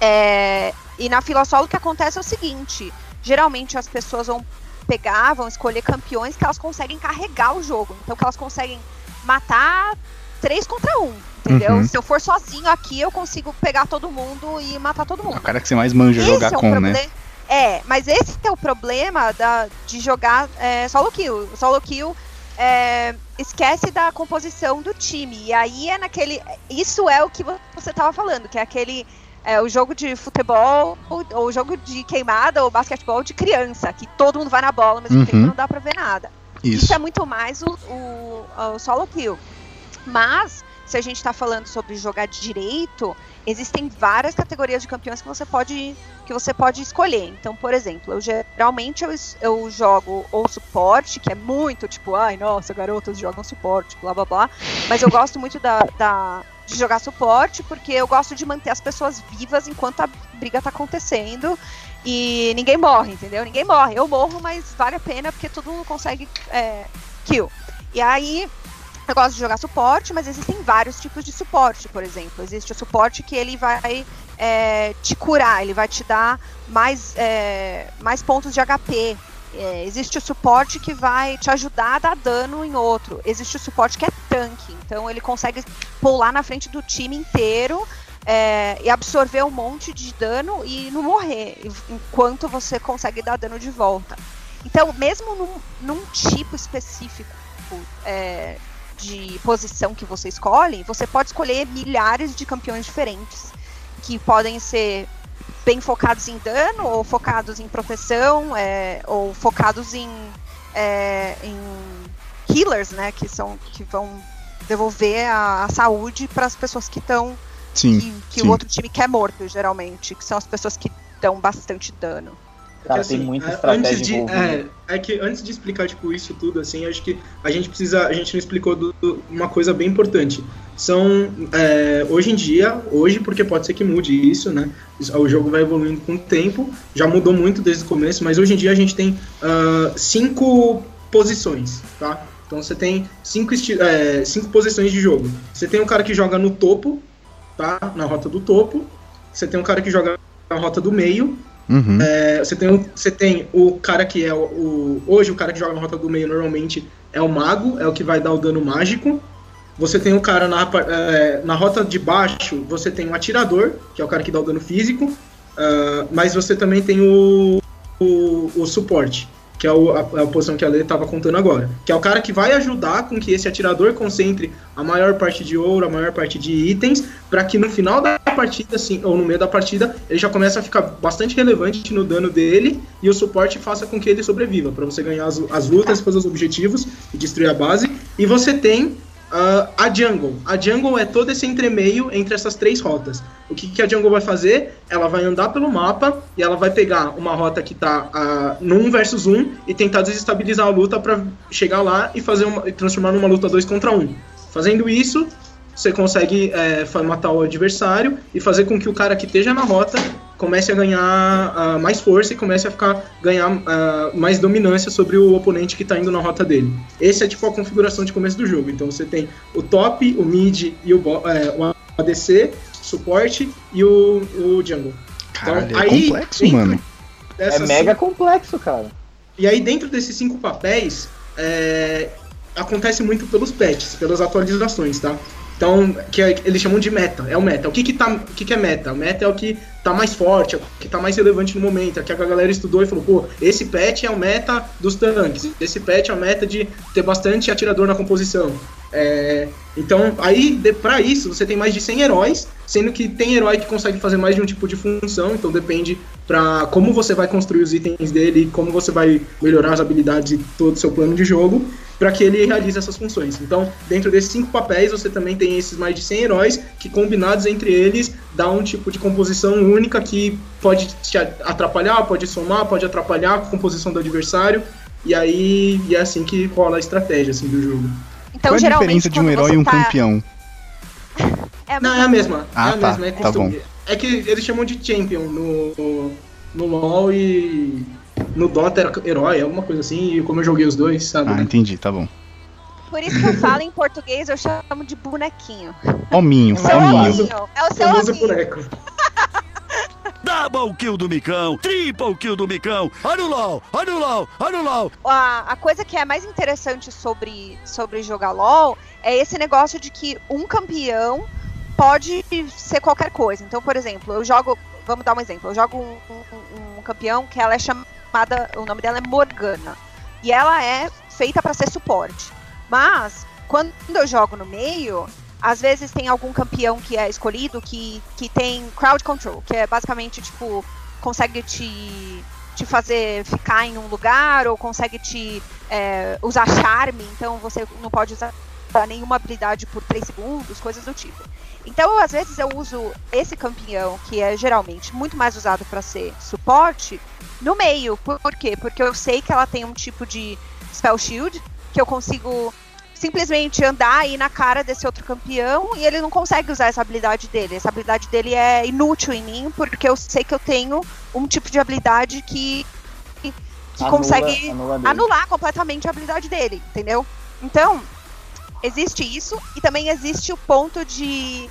é, e na fila solo o que acontece é o seguinte: geralmente as pessoas vão pegar, vão escolher campeões que elas conseguem carregar o jogo. Então que elas conseguem matar três contra um. Entendeu? Uhum. Se eu for sozinho aqui, eu consigo pegar todo mundo e matar todo É mundo. o cara que você mais manja jogar é um com, né? proble- É, mas esse é o problema da, de jogar é, solo kill. Solo kill é, esquece da composição do time. E aí é naquele. Isso é o que vo- você tava falando, que é aquele. É, o jogo de futebol, ou ou o jogo de queimada, ou basquetebol de criança, que todo mundo vai na bola, mas Uhum. tempo não dá pra ver nada. Isso. Isso. é muito mais o, o, o solo kill. Mas, se a gente está falando sobre jogar direito, existem várias categorias de campeões que você pode, que você pode escolher. Então, por exemplo, eu geralmente eu, eu jogo ou suporte, que é muito tipo, ai, nossa, garotas jogam suporte, blá blá blá. Mas eu gosto muito da, da- de jogar suporte porque eu gosto de manter as pessoas vivas enquanto a briga tá acontecendo. E ninguém morre, entendeu? Ninguém morre. Eu morro, mas vale a pena porque todo mundo consegue é, kill. E aí, eu gosto de jogar suporte, mas existem vários tipos de suporte, por exemplo. Existe o suporte que ele vai é, te curar, ele vai te dar mais, é, mais pontos de HP. É, existe o suporte que vai te ajudar a dar dano em outro. Existe o suporte que é tanque, então ele consegue pular na frente do time inteiro é, e absorver um monte de dano e não morrer, enquanto você consegue dar dano de volta. Então, mesmo num, num tipo específico é, de posição que você escolhe, você pode escolher milhares de campeões diferentes, que podem ser bem focados em dano, ou focados em proteção, é, ou focados em, é, em healers, né? Que são que vão devolver a, a saúde para as pessoas que estão Sim. que, que sim. o outro time quer morto, geralmente, que são as pessoas que dão bastante dano. Cara, Porque, tem muita é, estratégia antes de, é, é que antes de explicar tipo isso tudo assim, acho que a gente precisa, a gente não explicou do- do- uma coisa bem importante. São é, hoje em dia, hoje porque pode ser que mude isso, né? O jogo vai evoluindo com o tempo, já mudou muito desde o começo, mas hoje em dia a gente tem ah, cinco posições, tá? Então você tem cinco, é, cinco posições de jogo. Você tem um cara que joga no topo, tá? Na rota do topo. Você tem um cara que joga na rota do meio. Uhum. É, você, tem, o- você tem o cara que é o, o- Hoje o cara que joga na rota do meio normalmente é o mago, é o que vai dar o dano mágico. Você tem o cara na, é, na rota de baixo, você tem o atirador, que é o cara que dá o dano físico. ah, mas você também tem o, o, o suporte, que é a, a posição que a Lê estava contando agora. Que é o cara que vai ajudar com que esse atirador concentre a maior parte de ouro, a maior parte de itens, para que no final da partida, assim, ou no meio da partida, ele já começa a ficar bastante relevante no dano dele e o suporte faça com que ele sobreviva, para você ganhar as, as lutas, fazer os objetivos e destruir a base. E você tem ah, a Jungle. A Jungle é todo esse entremeio entre essas três rotas. O que, que a Jungle vai fazer? Ela vai andar pelo mapa e ela vai pegar uma rota que tá ah, no 1 versus 1 e tentar desestabilizar a luta para chegar lá e fazer uma, e transformar numa luta 2 contra 1. Fazendo isso, você consegue é, fa- matar o adversário e fazer com que o cara que esteja na rota comece a ganhar ah, mais força e comece a ficar ganhar ah, mais dominância sobre o oponente que está indo na rota dele. Esse é tipo a configuração de começo do jogo. Então você tem o top, o mid e o, é, o ADC, suporte e o, o jungle. Caralho, então, é aí, complexo, mano. É mega complexo, cara. e aí, dentro desses cinco papéis, é, acontece muito pelos patches, pelas atualizações, tá? Então, que é- eles chamam de meta, é o meta. O que que, tá, o que que é meta? O meta é o que tá mais forte, é o que tá mais relevante no momento, é que a galera estudou e falou, pô, esse patch é o meta dos tanques, esse patch é o meta de ter bastante atirador na composição. É, então, aí, pra isso, você tem mais de 100 heróis, sendo que tem herói que consegue fazer mais de um tipo de função, então depende pra como você vai construir os itens dele, como você vai melhorar as habilidades e todo o seu plano de jogo, para que ele realize essas funções. Então, dentro desses cinco papéis, você também tem esses mais de 100 heróis, que combinados entre eles, dá um tipo de composição única que pode te atrapalhar, pode somar, pode atrapalhar a composição do adversário, e aí e é assim que rola a estratégia assim, do jogo. Então, Qual é a diferença de um herói e um tá- campeão? É, Não, é a mesma. Ah, é a tá, mesma. É, tá costume. é que eles chamam de champion no, no LoL e no Dota era herói, alguma coisa assim, e como eu joguei os dois, sabe? Ah, entendi, tá bom. Por isso que eu falo em português, eu chamo de bonequinho. Hominho, Seu hominho. É o seu Famoso hominho. boneco. Double kill do Micão, triple kill do Micão. Olha o LOL, olha o LOL, olha o LOL. a, a coisa que é mais interessante sobre, sobre jogar LOL é esse negócio de que um campeão pode ser qualquer coisa. Então, por exemplo, eu jogo. Vamos dar um exemplo. Eu jogo um, um- um campeão que ela é chamada. O nome dela é Morgana. E ela é feita para ser suporte. Mas, quando eu jogo no meio, às vezes tem algum campeão que é escolhido que, que tem crowd control, que é basicamente tipo, consegue te te fazer ficar em um lugar ou consegue te é, usar charme, então você não pode usar nenhuma habilidade por 3 segundos, coisas do tipo. Então, às vezes eu uso esse campeão, que é geralmente muito mais usado para ser suporte, no meio. Por, por quê? Porque eu sei que ela tem um tipo de spell shield que eu consigo simplesmente andar aí na cara desse outro campeão e ele não consegue usar essa habilidade dele. Essa habilidade dele é inútil em mim, porque eu sei que eu tenho um tipo de habilidade que, que Anula- consegue anula anular completamente a habilidade dele, entendeu? Então, existe isso e também existe o ponto de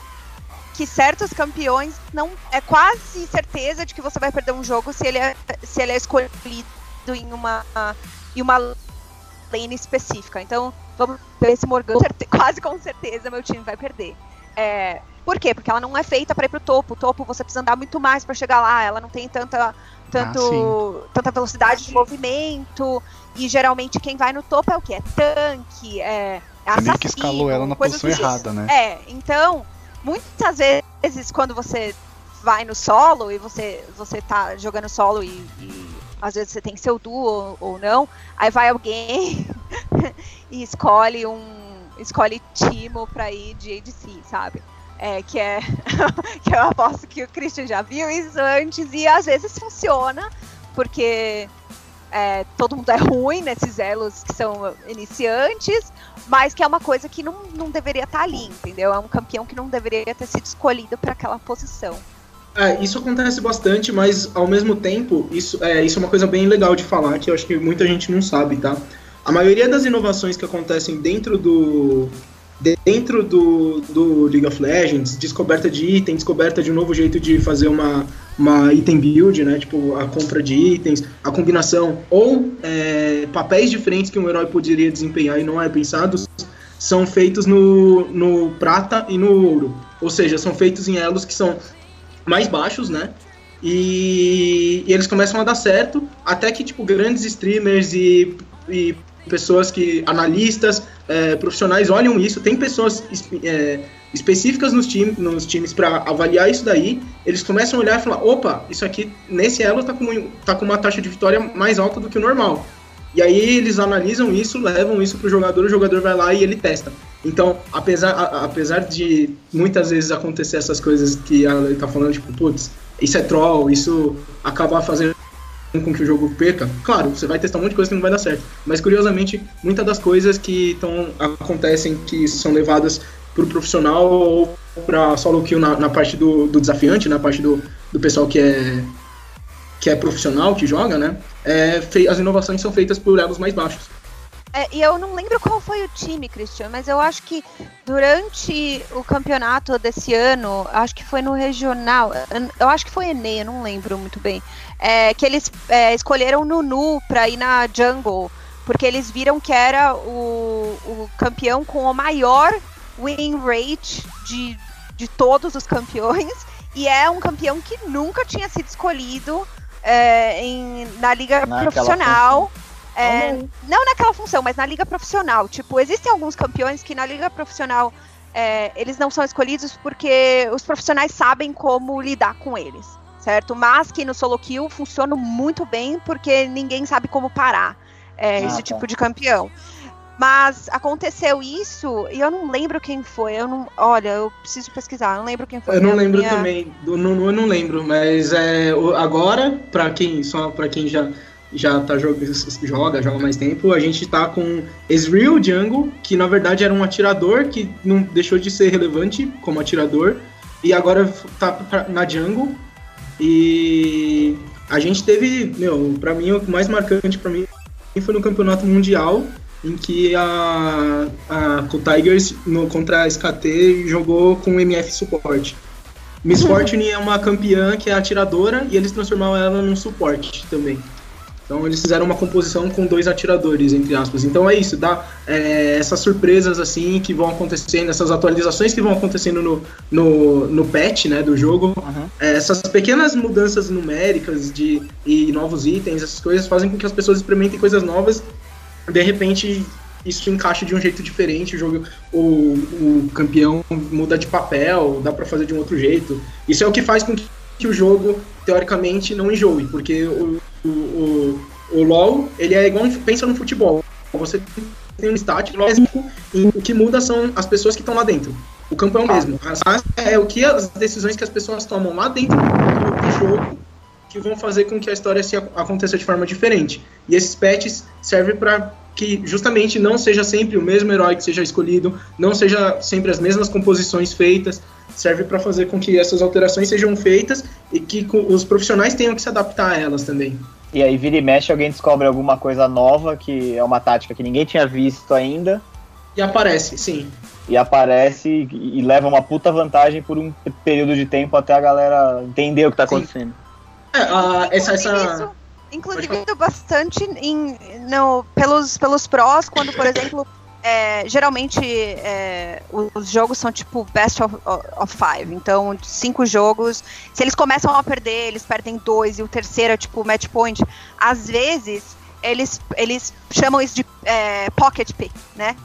que certos campeões não é quase certeza de que você vai perder um jogo se ele é, se ele é escolhido em uma em uma lane específica. Então, vamos ver esse Morgan, quase com certeza meu time vai perder. É, por quê? Porque ela não é feita para ir pro topo. O topo você precisa andar muito mais para chegar lá. Ela não tem tanta tanto, tanta velocidade de movimento. E geralmente quem vai no topo é o quê? É tanque, é, é Você meio que assassino, escalou ela na posição do errada, né? É, então, muitas vezes quando você vai no solo e você, você tá jogando solo e, e às vezes você tem seu duo ou, não, aí vai alguém e escolhe um. escolhe Timo pra ir de ADC, sabe? É, que é que eu aposto que o Christian já viu isso antes e às vezes funciona, porque é, todo mundo é ruim nesses elos que são iniciantes, mas que é uma coisa que não, não deveria estar ali, entendeu? É um campeão que não deveria ter sido escolhido para aquela posição. É, isso acontece bastante, mas ao mesmo tempo, isso é, isso é uma coisa bem legal de falar, que eu acho que muita gente não sabe, tá? A maioria das inovações que acontecem dentro do, dentro do, do League of Legends, descoberta de item, descoberta de um novo jeito de fazer uma, uma item build, né? Tipo, a compra de itens, a combinação, ou é, papéis diferentes que um herói poderia desempenhar e não é pensado, são feitos no, no prata e no ouro. Ou seja, são feitos em elos que são mais baixos, né? E, e eles começam a dar certo, até que, tipo, grandes streamers e, e pessoas que, analistas, é, profissionais olham isso, tem pessoas é, específicas nos, time, nos times para avaliar isso daí, eles começam a olhar e falar, opa, isso aqui, nesse elo tá com, tá com uma taxa de vitória mais alta do que o normal. E aí eles analisam isso, levam isso pro jogador, o jogador vai lá e ele testa. Então, apesar, a, apesar de muitas vezes acontecer essas coisas que ela tá falando, tipo, putz, isso é troll, isso acaba fazendo com que o jogo perca, claro, você vai testar um monte de coisa que não vai dar certo. Mas curiosamente, muitas das coisas que tão, acontecem que são levadas pro profissional ou pra solo kill na, na parte do, do, desafiante, na parte do, do pessoal que é que é profissional, que joga, né? É, as inovações são feitas por elos mais baixos. É, e eu não lembro qual foi o time, Christian, mas eu acho que durante o campeonato desse ano, acho que foi no regional, eu acho que foi Enem, eu não lembro muito bem, é, que eles é, escolheram Nunu para ir na jungle, porque eles viram que era o, o campeão com o maior win rate de, de todos os campeões, e é um campeão que nunca tinha sido escolhido é, em, na liga Naquela profissional. Função é, não naquela função, mas na liga profissional. Tipo, existem alguns campeões que na liga profissional é, eles não são escolhidos porque os profissionais sabem como lidar com eles, certo? Mas que no solo kill funciona muito bem porque ninguém sabe como parar é, ah, esse tá. tipo de campeão. Mas aconteceu isso e eu não lembro quem foi. Eu não, olha, eu preciso pesquisar. Eu não lembro quem foi. Eu não lembro minha... também. Do Nunu eu não lembro, mas é, agora para quem só para quem já já tá joga, joga, joga mais tempo, a gente tá com Ezreal Jungle, que na verdade era um atirador que não deixou de ser relevante como atirador, e agora tá na Jungle. E a gente teve, meu, pra mim o mais marcante para mim foi no campeonato mundial, em que a, a o Tigers no, contra a SKT jogou com MF suporte. Miss Fortune é uma campeã que é atiradora e eles transformaram ela num suporte também. Então eles fizeram uma composição com dois atiradores, entre aspas. Então é isso, dá é, essas surpresas assim que vão acontecendo, essas atualizações que vão acontecendo no, no, no patch né, do jogo. Uhum. É, essas pequenas mudanças numéricas de, e novos itens, essas coisas fazem com que as pessoas experimentem coisas novas. De repente isso encaixa de um jeito diferente, o jogo, o, o campeão muda de papel, dá para fazer de um outro jeito. Isso é o que faz com que que o jogo, teoricamente, não enjoe, porque o, o, o, o LoL, ele é igual, pensa no futebol, você tem um stat lógico, e o que muda são as pessoas que estão lá dentro. O campo é o mesmo. É o que as decisões que as pessoas tomam lá dentro do jogo que vão fazer com que a história se aconteça de forma diferente. E esses patches servem para que justamente não seja sempre o mesmo herói que seja escolhido, não seja sempre as mesmas composições feitas, serve para fazer com que essas alterações sejam feitas e que os profissionais tenham que se adaptar a elas também. E aí vira e mexe, alguém descobre alguma coisa nova, que é uma tática que ninguém tinha visto ainda. E aparece, sim. E aparece e leva uma puta vantagem por um período de tempo até a galera entender o que tá acontecendo. É, uh, essa, essa... Inclusive, bastante em, no, pelos, pelos prós, quando, por exemplo, é, geralmente é, os jogos são tipo best of, of, five. Então, cinco jogos. Se eles começam a perder, eles perdem dois e o terceiro é tipo match point. Às vezes, eles, eles chamam isso de é, pocket pick, né?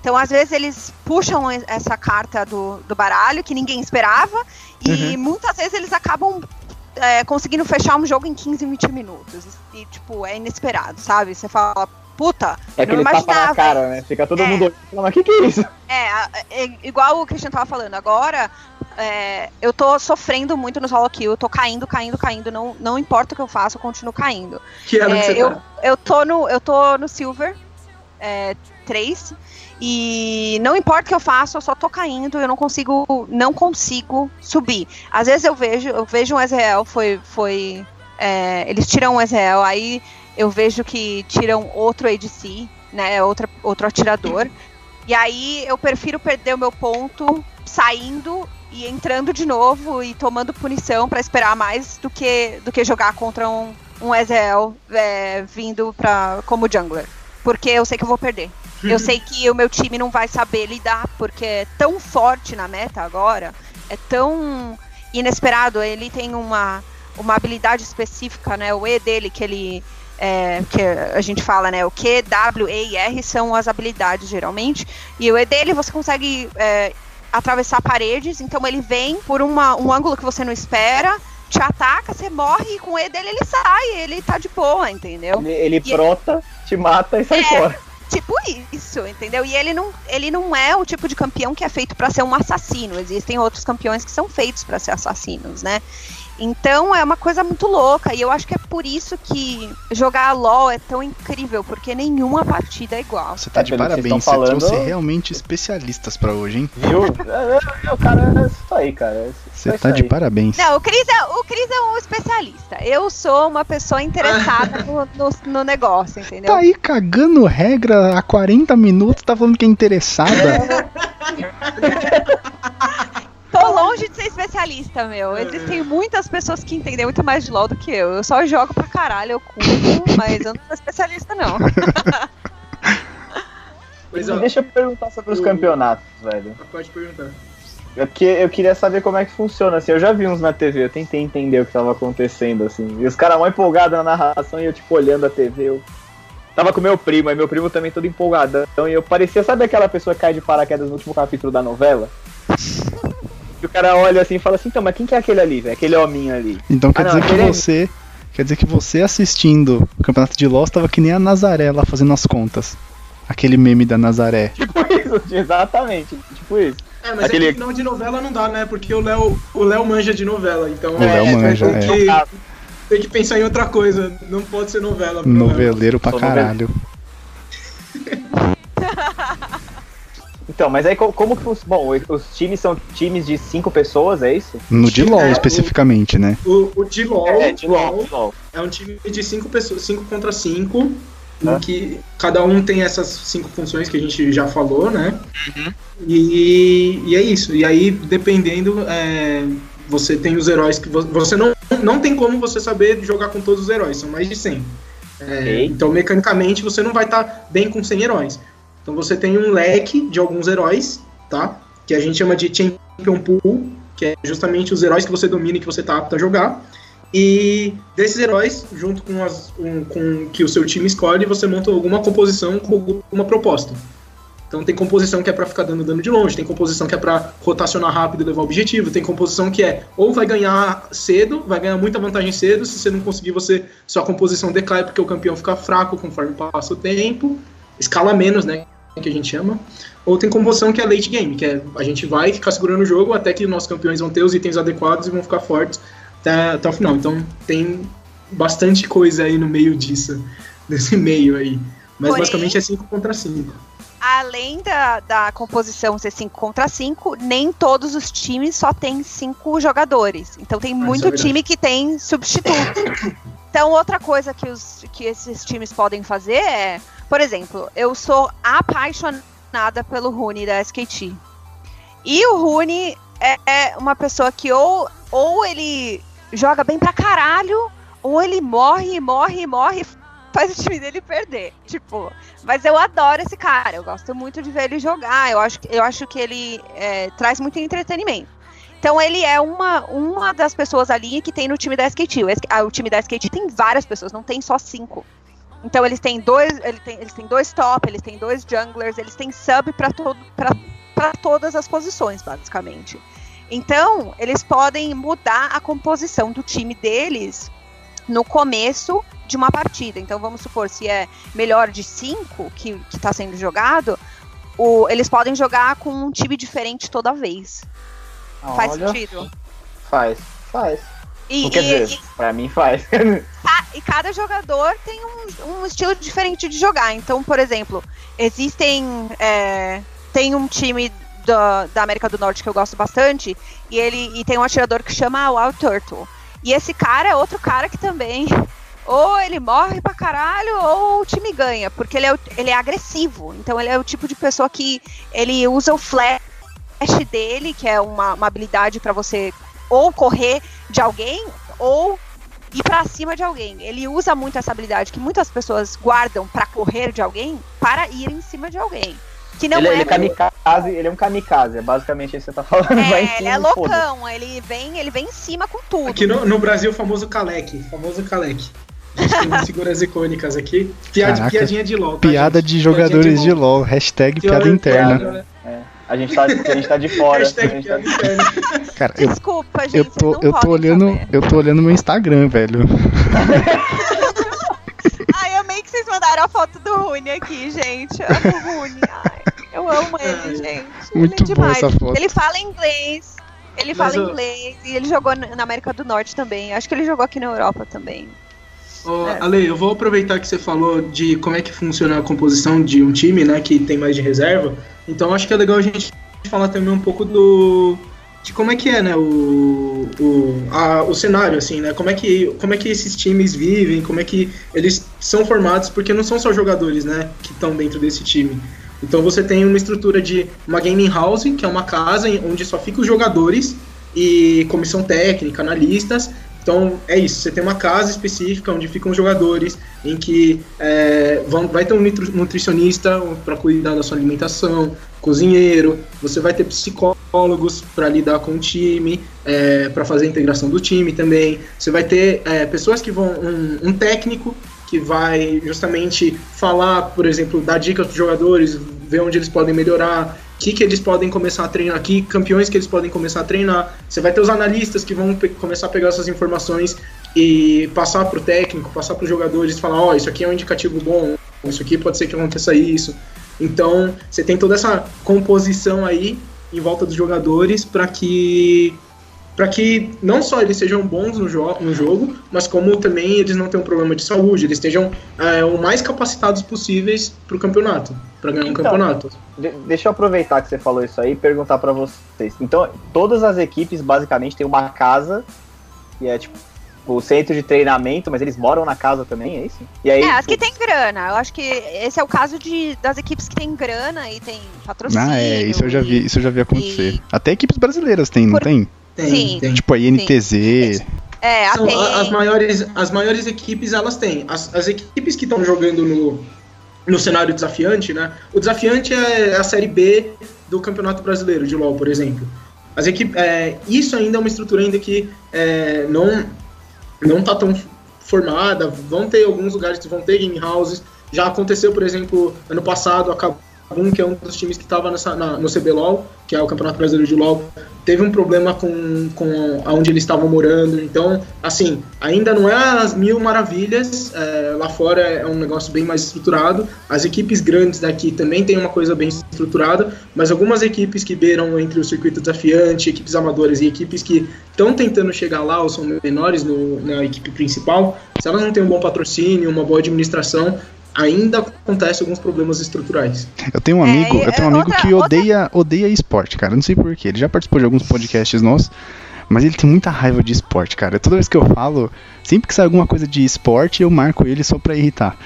Então, às vezes, eles puxam essa carta do, do baralho que ninguém esperava, e muitas vezes eles acabam é, conseguindo fechar um jogo em 15, 20 minutos. E, tipo, é inesperado, sabe? Você fala, puta, É eu não aquele tapa na imaginava. cara, né? Fica todo É. mundo olhando e falando, mas o que, que é isso? É, é, igual o Christian tava falando, agora é, eu tô sofrendo muito no solo kill, eu tô caindo, caindo, caindo, não, não importa o que eu faço, eu continuo caindo. Que que É, você eu, tá. eu, tô no, eu tô no Silver é, 3 e não importa o que eu faço, eu só tô caindo, eu não consigo, não consigo subir. Às vezes eu vejo, eu vejo um Ezreal, foi, foi é, eles tiram um Ezreal, aí eu vejo que tiram outro ADC, né, outra, outro atirador, e aí eu prefiro perder o meu ponto saindo e entrando de novo e tomando punição pra esperar mais do que, do que jogar contra um, um Ezreal é, vindo pra, como jungler. Porque eu sei que eu vou perder. Eu sei que o meu time não vai saber lidar, porque é tão forte na meta agora, é tão inesperado. Ele tem uma, uma habilidade específica, né? O E dele, que ele. É, que a gente fala, né? O Q, W, E e R são as habilidades, geralmente. E o E dele você consegue é, atravessar paredes, então ele vem por uma- um ângulo que você não espera, te ataca, você morre e com o E dele ele sai, ele tá de boa, entendeu? Ele, ele prota, te mata e sai É. fora. Tipo isso, entendeu? E ele não, ele não é o tipo de campeão que é feito pra ser um assassino. Existem outros campeões que são feitos pra ser assassinos, né? Então é uma coisa muito louca. E eu acho que é por isso que jogar LOL é tão incrível, porque nenhuma partida é igual. Você tá É, de parabéns, você falando- trouxe realmente especialistas pra hoje, hein? Viu? É, é, o cara, é isso aí, cara. é Você tá de parabéns. Não, o Cris é, o Cris é um especialista. Eu sou uma pessoa interessada no, no, no negócio, entendeu? Tá aí cagando regra há 40 minutos, tá falando que é interessada. Tô longe de ser especialista, meu. Existem muitas pessoas que entendem muito mais de LOL do que eu. Eu só jogo pra caralho, eu curto, mas eu não sou especialista, não. Pois E ó, Deixa eu perguntar sobre os o- campeonatos, velho. pode perguntar. É porque eu queria saber como é que funciona, assim. Eu já vi uns na TV, eu tentei entender o que tava acontecendo, assim. E os caras mó empolgados na narração e eu, tipo, olhando a TV. Eu tava com meu primo, aí meu primo também todo empolgadão. E eu parecia, sabe aquela pessoa que cai de paraquedas no último capítulo da novela? E o cara olha assim e fala assim, então, mas quem que é aquele ali, velho? Aquele hominho ali. Então quer Ah, não, dizer que aquele- você. Quer dizer que você assistindo o campeonato de LOL tava que nem a Nazaré lá fazendo as contas. Aquele meme da Nazaré. Tipo isso, exatamente. Tipo isso. É, mas Aquele- é que final de novela não dá, né? Porque o Léo, o Léo manja de novela, então O Léo é, manja, tem, é. que, tem que pensar em outra coisa. Não pode ser novela. Léo. Noveleiro pra Sou caralho. Então, mas aí co- como que funciona? Bom, os times são times de cinco pessoas, é isso? No de LOL É, o- especificamente, né? O, o de LOL, É, de LOL, LOL é um time de cinco pessoas, cinco contra cinco, Tá. em que cada um tem essas cinco funções que a gente já falou, né? Uhum. E, e é isso. E aí, dependendo, é, você tem os heróis que vo- você não, não tem como você saber jogar com todos os heróis, são mais de 100. É, Ok. Então, mecanicamente, você não vai estar bem com 100 heróis. Então, você tem um leque de alguns heróis, tá? Que a gente chama de Champion Pool, que é justamente os heróis que você domina e que você tá apto a jogar. E desses heróis, junto com, as, um, com que o seu time escolhe, você monta alguma composição com alguma proposta. Então tem composição que é pra ficar dando dano de longe, tem composição que é pra rotacionar rápido e levar o objetivo, tem composição que é ou vai ganhar cedo, vai ganhar muita vantagem cedo, se você não conseguir, você sua composição decai porque o campeão fica fraco conforme passa o tempo, escala menos, né, que a gente chama. Ou tem composição que é late game, que é a gente vai ficar segurando o jogo até que nossos campeões vão ter os itens adequados e vão ficar fortes até, até o final. Então tem bastante coisa aí no meio disso, desse meio aí. Mas Porém- basicamente é 5 contra 5. Além da, da composição ser 5 contra 5, nem todos os times só tem 5 jogadores. Então tem isso é muito verdade. time que tem substituto. então, outra coisa que, os, que esses times podem fazer é, por exemplo, eu sou apaixonada pelo Rune da SKT. E o Rune é, é uma pessoa que ou, ou ele joga bem pra caralho, ou ele morre, morre, morre, faz o time dele perder. Tipo, mas eu adoro esse cara, eu gosto muito de ver ele jogar. Eu acho, eu acho que ele é, traz muito entretenimento. Então ele é uma, uma das pessoas ali que tem no time da SKT. O, ah, o time da SKT tem várias pessoas, não tem só cinco. Então eles têm dois, eles têm, eles têm dois top, eles têm dois junglers, eles têm sub para todo para todas as posições, basicamente. Então, eles podem mudar a composição do time deles no começo de uma partida. Então, vamos supor, se é melhor de cinco que está sendo jogado, o, eles podem jogar com um time diferente toda vez. Faz Olha, sentido? Faz, faz. E, Não quer e- dizer, pra mim faz. Ca- e cada jogador tem um, um estilo diferente de jogar. Então, por exemplo, existem. é, tem um time da, da América do Norte que eu gosto bastante, e ele e tem um atirador que chama Wild Turtle. E esse cara é outro cara que também. Ou ele morre pra caralho, ou o time ganha, porque ele é, ele é agressivo. Então ele é o tipo de pessoa que ele usa o flash dele, que é uma, uma habilidade pra você ou correr de alguém, ou ir pra cima de alguém. Ele usa muito essa habilidade que muitas pessoas guardam pra correr de alguém para ir em cima de alguém. Que não ele, é, ele é kamikaze, ele é um kamikaze, é basicamente isso que você tá falando. vai em é, ele cima é e foda-se. loucão, ele vem, ele vem em cima com tudo. Aqui no, no Brasil, o famoso Kalec. Famoso Kalec. A gente tem umas figuras icônicas aqui. Piada, Caraca, piadinha de LOL. tá, Piada gente? de jogadores de Piadinha LOL. Hashtag piada Piada- interna. piada- É, a, gente tá, a gente tá de fora. a Hashtag gente tá-. Cara, eu, Desculpa, gente, eu tô, não eu tô olhando. saber. Eu tô olhando meu Instagram, velho. Ai, amei que vocês mandaram a foto do Rune aqui, gente. Eu amo o Rune. Ai, eu amo ele, gente. muito ele é boa demais. essa foto. Ele fala inglês. Ele Mas fala eu- inglês e ele jogou na América do Norte também. Acho que ele jogou aqui na Europa também. Ô, É. Ale, eu vou aproveitar que você falou de como é que funciona a composição de um time, né, que tem mais de reserva. Então acho que é legal a gente falar também um pouco do de como é que é, né, o, o, a- o cenário, assim, né, como é, que, como é que esses times vivem, como é que eles são formados, porque não são só jogadores, né, que estão dentro desse time. Então você tem uma estrutura de uma gaming house, que é uma casa onde só ficam os jogadores e comissão técnica, analistas. Então é isso, você tem uma casa específica onde ficam os jogadores, em que é, vão, vai ter um nutri- nutricionista para cuidar da sua alimentação, cozinheiro, você vai ter psicólogos para lidar com o time, para fazer a integração do time também. Você vai ter é, pessoas que vão. Um, um técnico que vai justamente falar, por exemplo, dar dicas para os jogadores, ver onde eles podem melhorar, que, que eles podem começar a treinar aqui, campeões que eles podem começar a treinar. Você vai ter os analistas que vão começar a pegar essas informações e passar para o técnico, passar para os jogadores, falar, ó, isso aqui é um indicativo bom, isso aqui pode ser que aconteça isso. Então, você tem toda essa composição aí em volta dos jogadores para que para que não só eles sejam bons no, jo no jogo, mas como também eles não tenham problema de saúde, eles estejam é, o mais capacitados possíveis para o campeonato, para ganhar um Então, campeonato. De- deixa eu aproveitar que você falou isso aí e perguntar pra vocês. Então, todas as equipes basicamente têm uma casa, que é tipo o centro de treinamento, mas eles moram na casa também, é isso? E aí, É, as que tem grana. Eu acho que esse é o caso de, das equipes que tem grana e tem patrocínio. Ah, é, isso eu já vi, isso eu já vi acontecer. e- Até equipes brasileiras tem, não Por- tem? Tem, Sim. tem. Tipo a INTZ. É, a São tem. as, maiores, as maiores equipes, elas têm. As, as equipes que estão jogando no, no cenário desafiante, né? O desafiante é a Série B do Campeonato Brasileiro de LoL, por exemplo. As equipes, é, isso ainda é uma estrutura ainda que é, não não tá tão formada. Vão ter alguns lugares que vão ter game houses. Já aconteceu, por exemplo, ano passado, a Kabum, que é um dos times que estava no CBLOL, que é o Campeonato Brasileiro de LoL, teve um problema com, com aonde eles estavam morando. Então, assim, ainda não é as mil maravilhas. é, lá fora é um negócio bem mais estruturado. As equipes grandes daqui também têm uma coisa bem estruturada, mas algumas equipes que beiram entre o circuito desafiante, equipes amadoras e equipes que estão tentando chegar lá ou são menores no- na equipe principal, se elas não têm um bom patrocínio, uma boa administração, ainda acontecem alguns problemas estruturais. Eu tenho um É, amigo, e- eu tenho um amigo outra- que outra- odeia, odeia esporte, cara. Não sei porquê. Ele já participou de alguns podcasts nossos, mas ele tem muita raiva de esporte, cara. Toda vez que eu falo, sempre que sai alguma coisa de esporte, eu marco ele só pra irritar.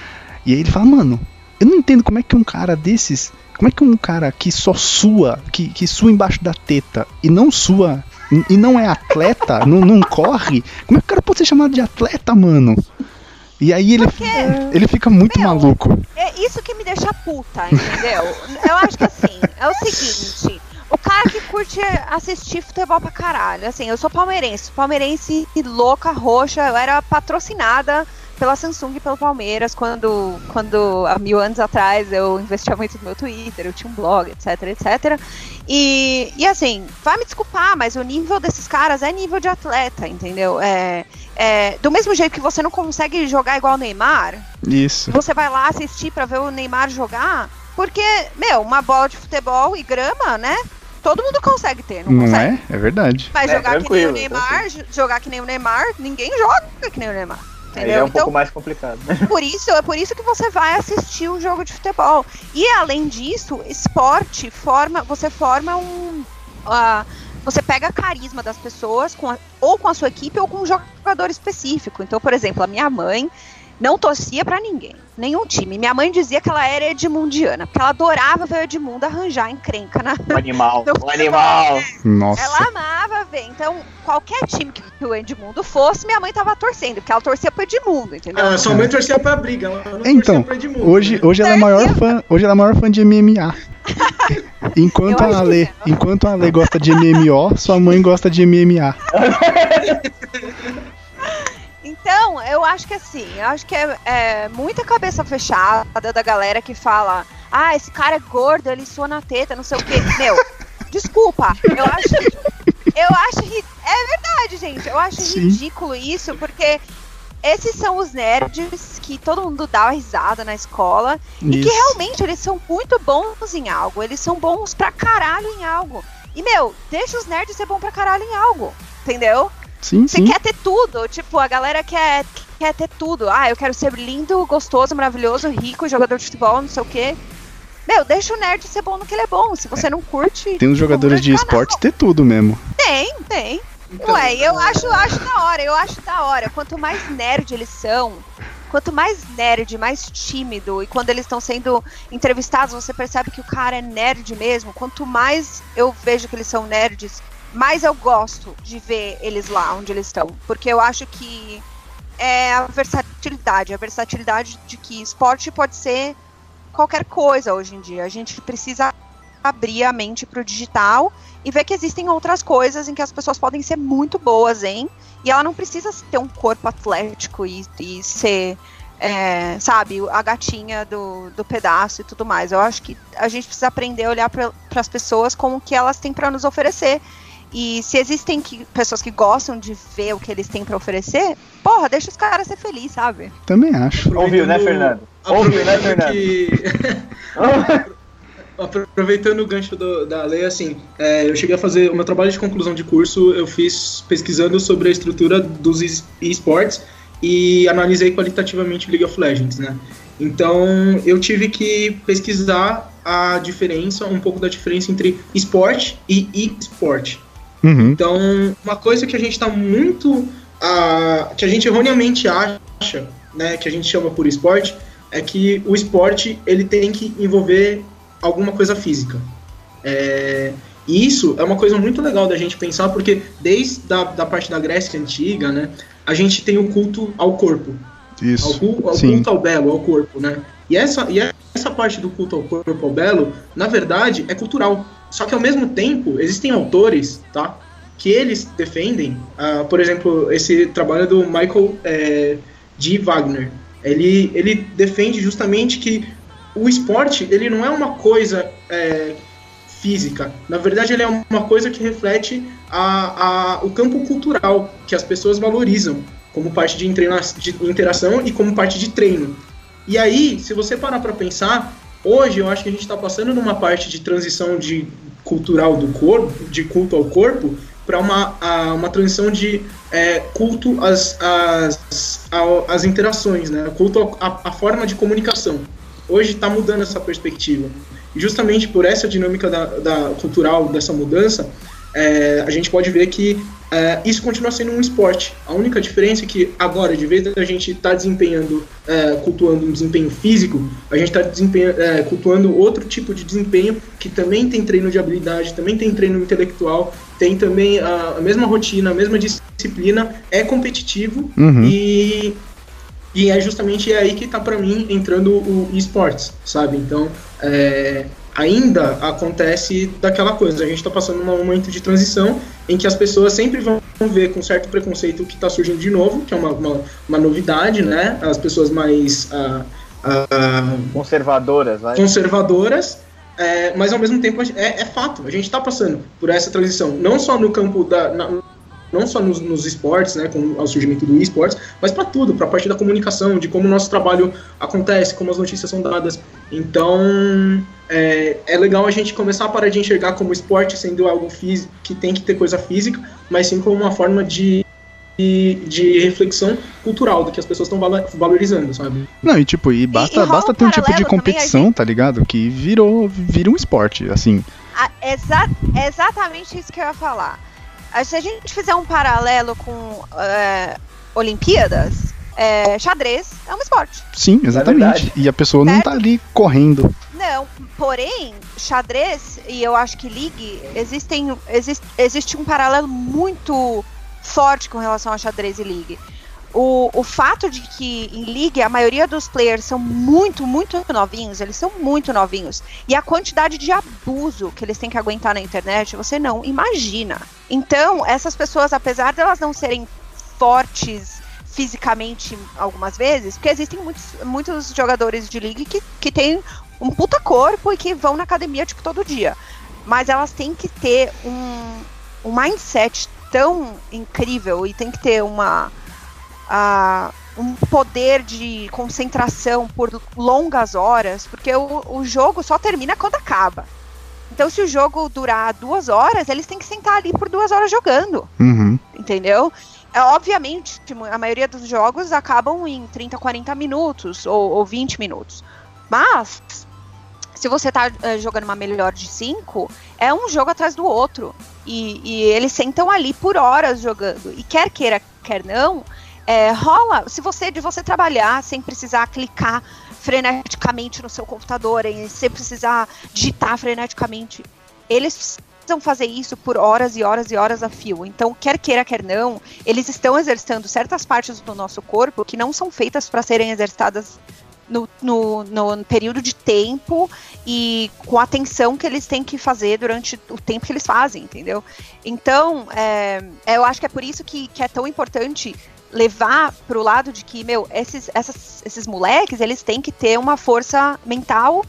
E aí ele fala, mano, eu não entendo como é que um cara desses. Como é que um cara que só sua, que, que sua embaixo da teta e não sua. e- E não é atleta, não, não corre, como é que o cara pode ser chamado de atleta, mano? E aí ele, ele fica muito Meu, maluco. É isso que me deixa puta, entendeu? Eu acho que assim, é o seguinte. O cara que curte assistir futebol pra caralho. Assim, eu sou palmeirense. Palmeirense louca, roxa. Eu era patrocinada pela Samsung e pelo Palmeiras, quando, quando há mil anos atrás eu investia muito no meu Twitter, eu tinha um blog, etc, etc. E, e assim, vai me desculpar, mas o nível desses caras é nível de atleta, entendeu? É, é, do mesmo jeito que você não consegue jogar igual o Neymar, Isso. você vai lá assistir pra ver o Neymar jogar, porque, meu, uma bola de futebol e grama, né? Todo mundo consegue ter, não, Não consegue? é? É verdade. Mas É, jogar que nem o Neymar, jo- jogar que nem o Neymar, ninguém joga que nem o Neymar. Entendeu? é um então, pouco mais complicado. por isso, é por isso que você vai assistir um jogo de futebol. E além disso, esporte forma, você forma um, ah, você pega carisma das pessoas com a- ou com a sua equipe ou com um jogador específico. Então, por exemplo, a minha mãe não torcia pra ninguém, nenhum time. Minha mãe dizia que ela era edmundiana, porque ela adorava ver o Edmundo arranjar encrenca na, Um animal. No futebol, animal. Nossa. ela amava ver. Então, qualquer time que o Edmundo fosse, minha mãe tava torcendo, porque ela torcia pro Edmundo, entendeu? Ah, sua mãe torcia pra briga, ela não Então, torcia Edmundo. Hoje, né? hoje ela é maior fã, hoje ela é a maior fã de MMA. Enquanto Eu a Ale, enquanto a Ale gosta de MMO, sua mãe gosta de MMA. Então, eu acho que assim, eu acho que é, é muita cabeça fechada da galera que fala, ah, esse cara é gordo, ele sua na teta, não sei o quê. Meu, desculpa, eu acho. Eu acho. ri- É verdade, gente. Eu acho Sim. ridículo isso, porque esses são os nerds que todo mundo dá uma risada na escola. E que Isso. realmente eles são muito bons em algo. Eles são bons pra caralho em algo. E, meu, deixa os nerds ser bom pra caralho em algo. Entendeu? Sim, Você sim. quer ter tudo. Tipo, a galera quer, quer ter tudo. Ah, eu quero ser lindo, gostoso, maravilhoso, rico, jogador de futebol, não sei o quê. Meu, deixa o nerd ser bom no que ele é bom. Se você não curte. Tem uns jogadores de canal. esportes ter tudo mesmo. Tem, tem. Então, Ué, eu acho, acho da hora, eu acho da hora. Quanto mais nerd eles são, quanto mais nerd, mais tímido, e quando eles estão sendo entrevistados, você percebe que o cara é nerd mesmo. Quanto mais eu vejo que eles são nerds, mais eu gosto de ver eles lá onde eles estão. Porque eu acho que é a versatilidade, a versatilidade de que esporte pode ser qualquer coisa hoje em dia. A gente precisa abrir a mente pro digital e ver que existem outras coisas em que as pessoas podem ser muito boas em e ela não precisa ter um corpo atlético e, e ser é, sabe a gatinha do, do pedaço e tudo mais eu acho que a gente precisa aprender a olhar para as pessoas com o que elas têm para nos oferecer e se existem que, pessoas que gostam de ver o que eles têm para oferecer porra deixa os caras ser felizes sabe Também acho. Ouviu, né, Fernando? Ouviu, né, Fernando? que- Aproveitando o gancho do- da lei, assim, é, eu cheguei a fazer o meu trabalho de conclusão de curso, eu fiz pesquisando sobre a estrutura dos es- esportes e analisei qualitativamente o League of Legends, né? Então, eu tive que pesquisar a diferença, um pouco da diferença entre esporte e e-sport. Uhum. Então, uma coisa que a gente está muito. ah, que a gente erroneamente acha, né, que a gente chama por esporte, é que o esporte ele tem que envolver alguma coisa física. É, e isso é uma coisa muito legal da gente pensar, porque desde da, da parte da Grécia Antiga, né, a gente tem o culto ao corpo, ao, Isso. ao Sim. culto ao belo, ao corpo, né? E essa, e essa parte do culto ao corpo, ao belo, na verdade, é cultural. Só que ao mesmo tempo, existem autores, tá? Que eles defendem, ah, por exemplo, esse trabalho do Michael eh, G. Wagner. Ele, ele defende justamente que o esporte, ele não é uma coisa eh, física. Na verdade, ele é uma coisa que reflete a, a, o campo cultural que as pessoas valorizam como parte de interação e como parte de treino. E aí, se você parar para pensar, hoje eu acho que a gente está passando numa parte de transição de cultural do corpo, de culto ao corpo, para uma, uma transição de é, culto às, às, às interações, né? culto à à forma de comunicação. Hoje está mudando essa perspectiva. E justamente por essa dinâmica da, da cultural, dessa mudança, é, a gente pode ver que é, isso continua sendo um esporte. A única diferença é que agora, de vez da gente estar desempenhando, é, cultuando um desempenho físico, a gente está cultuando outro tipo de desempenho que também tem treino de habilidade, também tem treino intelectual, tem também a, a mesma rotina, a mesma disciplina, é competitivo Uhum. e, e é justamente aí que tá para mim entrando o esportes, sabe? Então, é, ainda acontece daquela coisa. A gente está passando um momento de transição em que as pessoas sempre vão ver com certo preconceito o que está surgindo de novo, que é uma, uma, uma, novidade, né? As pessoas mais uh, uh, conservadoras, vai. conservadoras. É, mas ao mesmo tempo é, é fato, a gente está passando por essa transição, não só no campo da, na, não só nos, nos esportes, né, com o surgimento do esportes, mas para tudo, para a parte da comunicação, de como o nosso trabalho acontece, como as notícias são dadas. Então, é, é legal a gente começar a parar de enxergar como esporte sendo algo físico, que tem que ter coisa física, mas sim como uma forma de de, de, reflexão cultural do que as pessoas estão valorizando, sabe? Não, e tipo, e basta, e, e basta ter um tipo de competição, gente... tá ligado? Que virou, vira um esporte, assim. Ah, exa exatamente isso que eu ia falar. Se a gente fizer um paralelo com é, Olimpíadas, é, xadrez é um esporte. Sim, exatamente. É e a pessoa certo? não tá ali correndo. Não, porém, xadrez e eu acho que League existem, existe, existe um paralelo muito forte com relação a xadrez e League. O, o fato de que em League a maioria dos players são muito, muito novinhos, eles são muito novinhos. E a quantidade de abuso que eles têm que aguentar na internet, você não imagina. Então, essas pessoas, apesar de elas não serem fortes fisicamente algumas vezes, porque existem muitos, muitos jogadores de League que, que têm um puta corpo e que vão na academia tipo todo dia. Mas elas têm que ter um, um mindset tão incrível e tem que ter uma um poder de concentração por longas horas, porque o, o jogo só termina quando acaba. Então, se o jogo durar duas horas, eles têm que sentar ali por duas horas jogando. Uhum. Entendeu? É, obviamente, a maioria dos jogos acabam em 30, 40 minutos ou, ou 20 minutos. Mas, se você está uh, jogando uma melhor de 5, é um jogo atrás do outro. E, e, eles sentam ali por horas jogando. E quer queira, quer não, é, rola, se você de você trabalhar sem precisar clicar freneticamente no seu computador, sem precisar digitar freneticamente, eles precisam fazer isso por horas e horas e horas a fio. Então, quer queira, quer não, eles estão exercitando certas partes do nosso corpo que não são feitas para serem exercitadas no, no, no, período de tempo e com a atenção que eles têm que fazer durante o tempo que eles fazem, entendeu? Então, é, eu acho que é por isso que, que é tão importante levar pro lado de que, meu, esses, essas, esses moleques, eles têm que ter uma força mental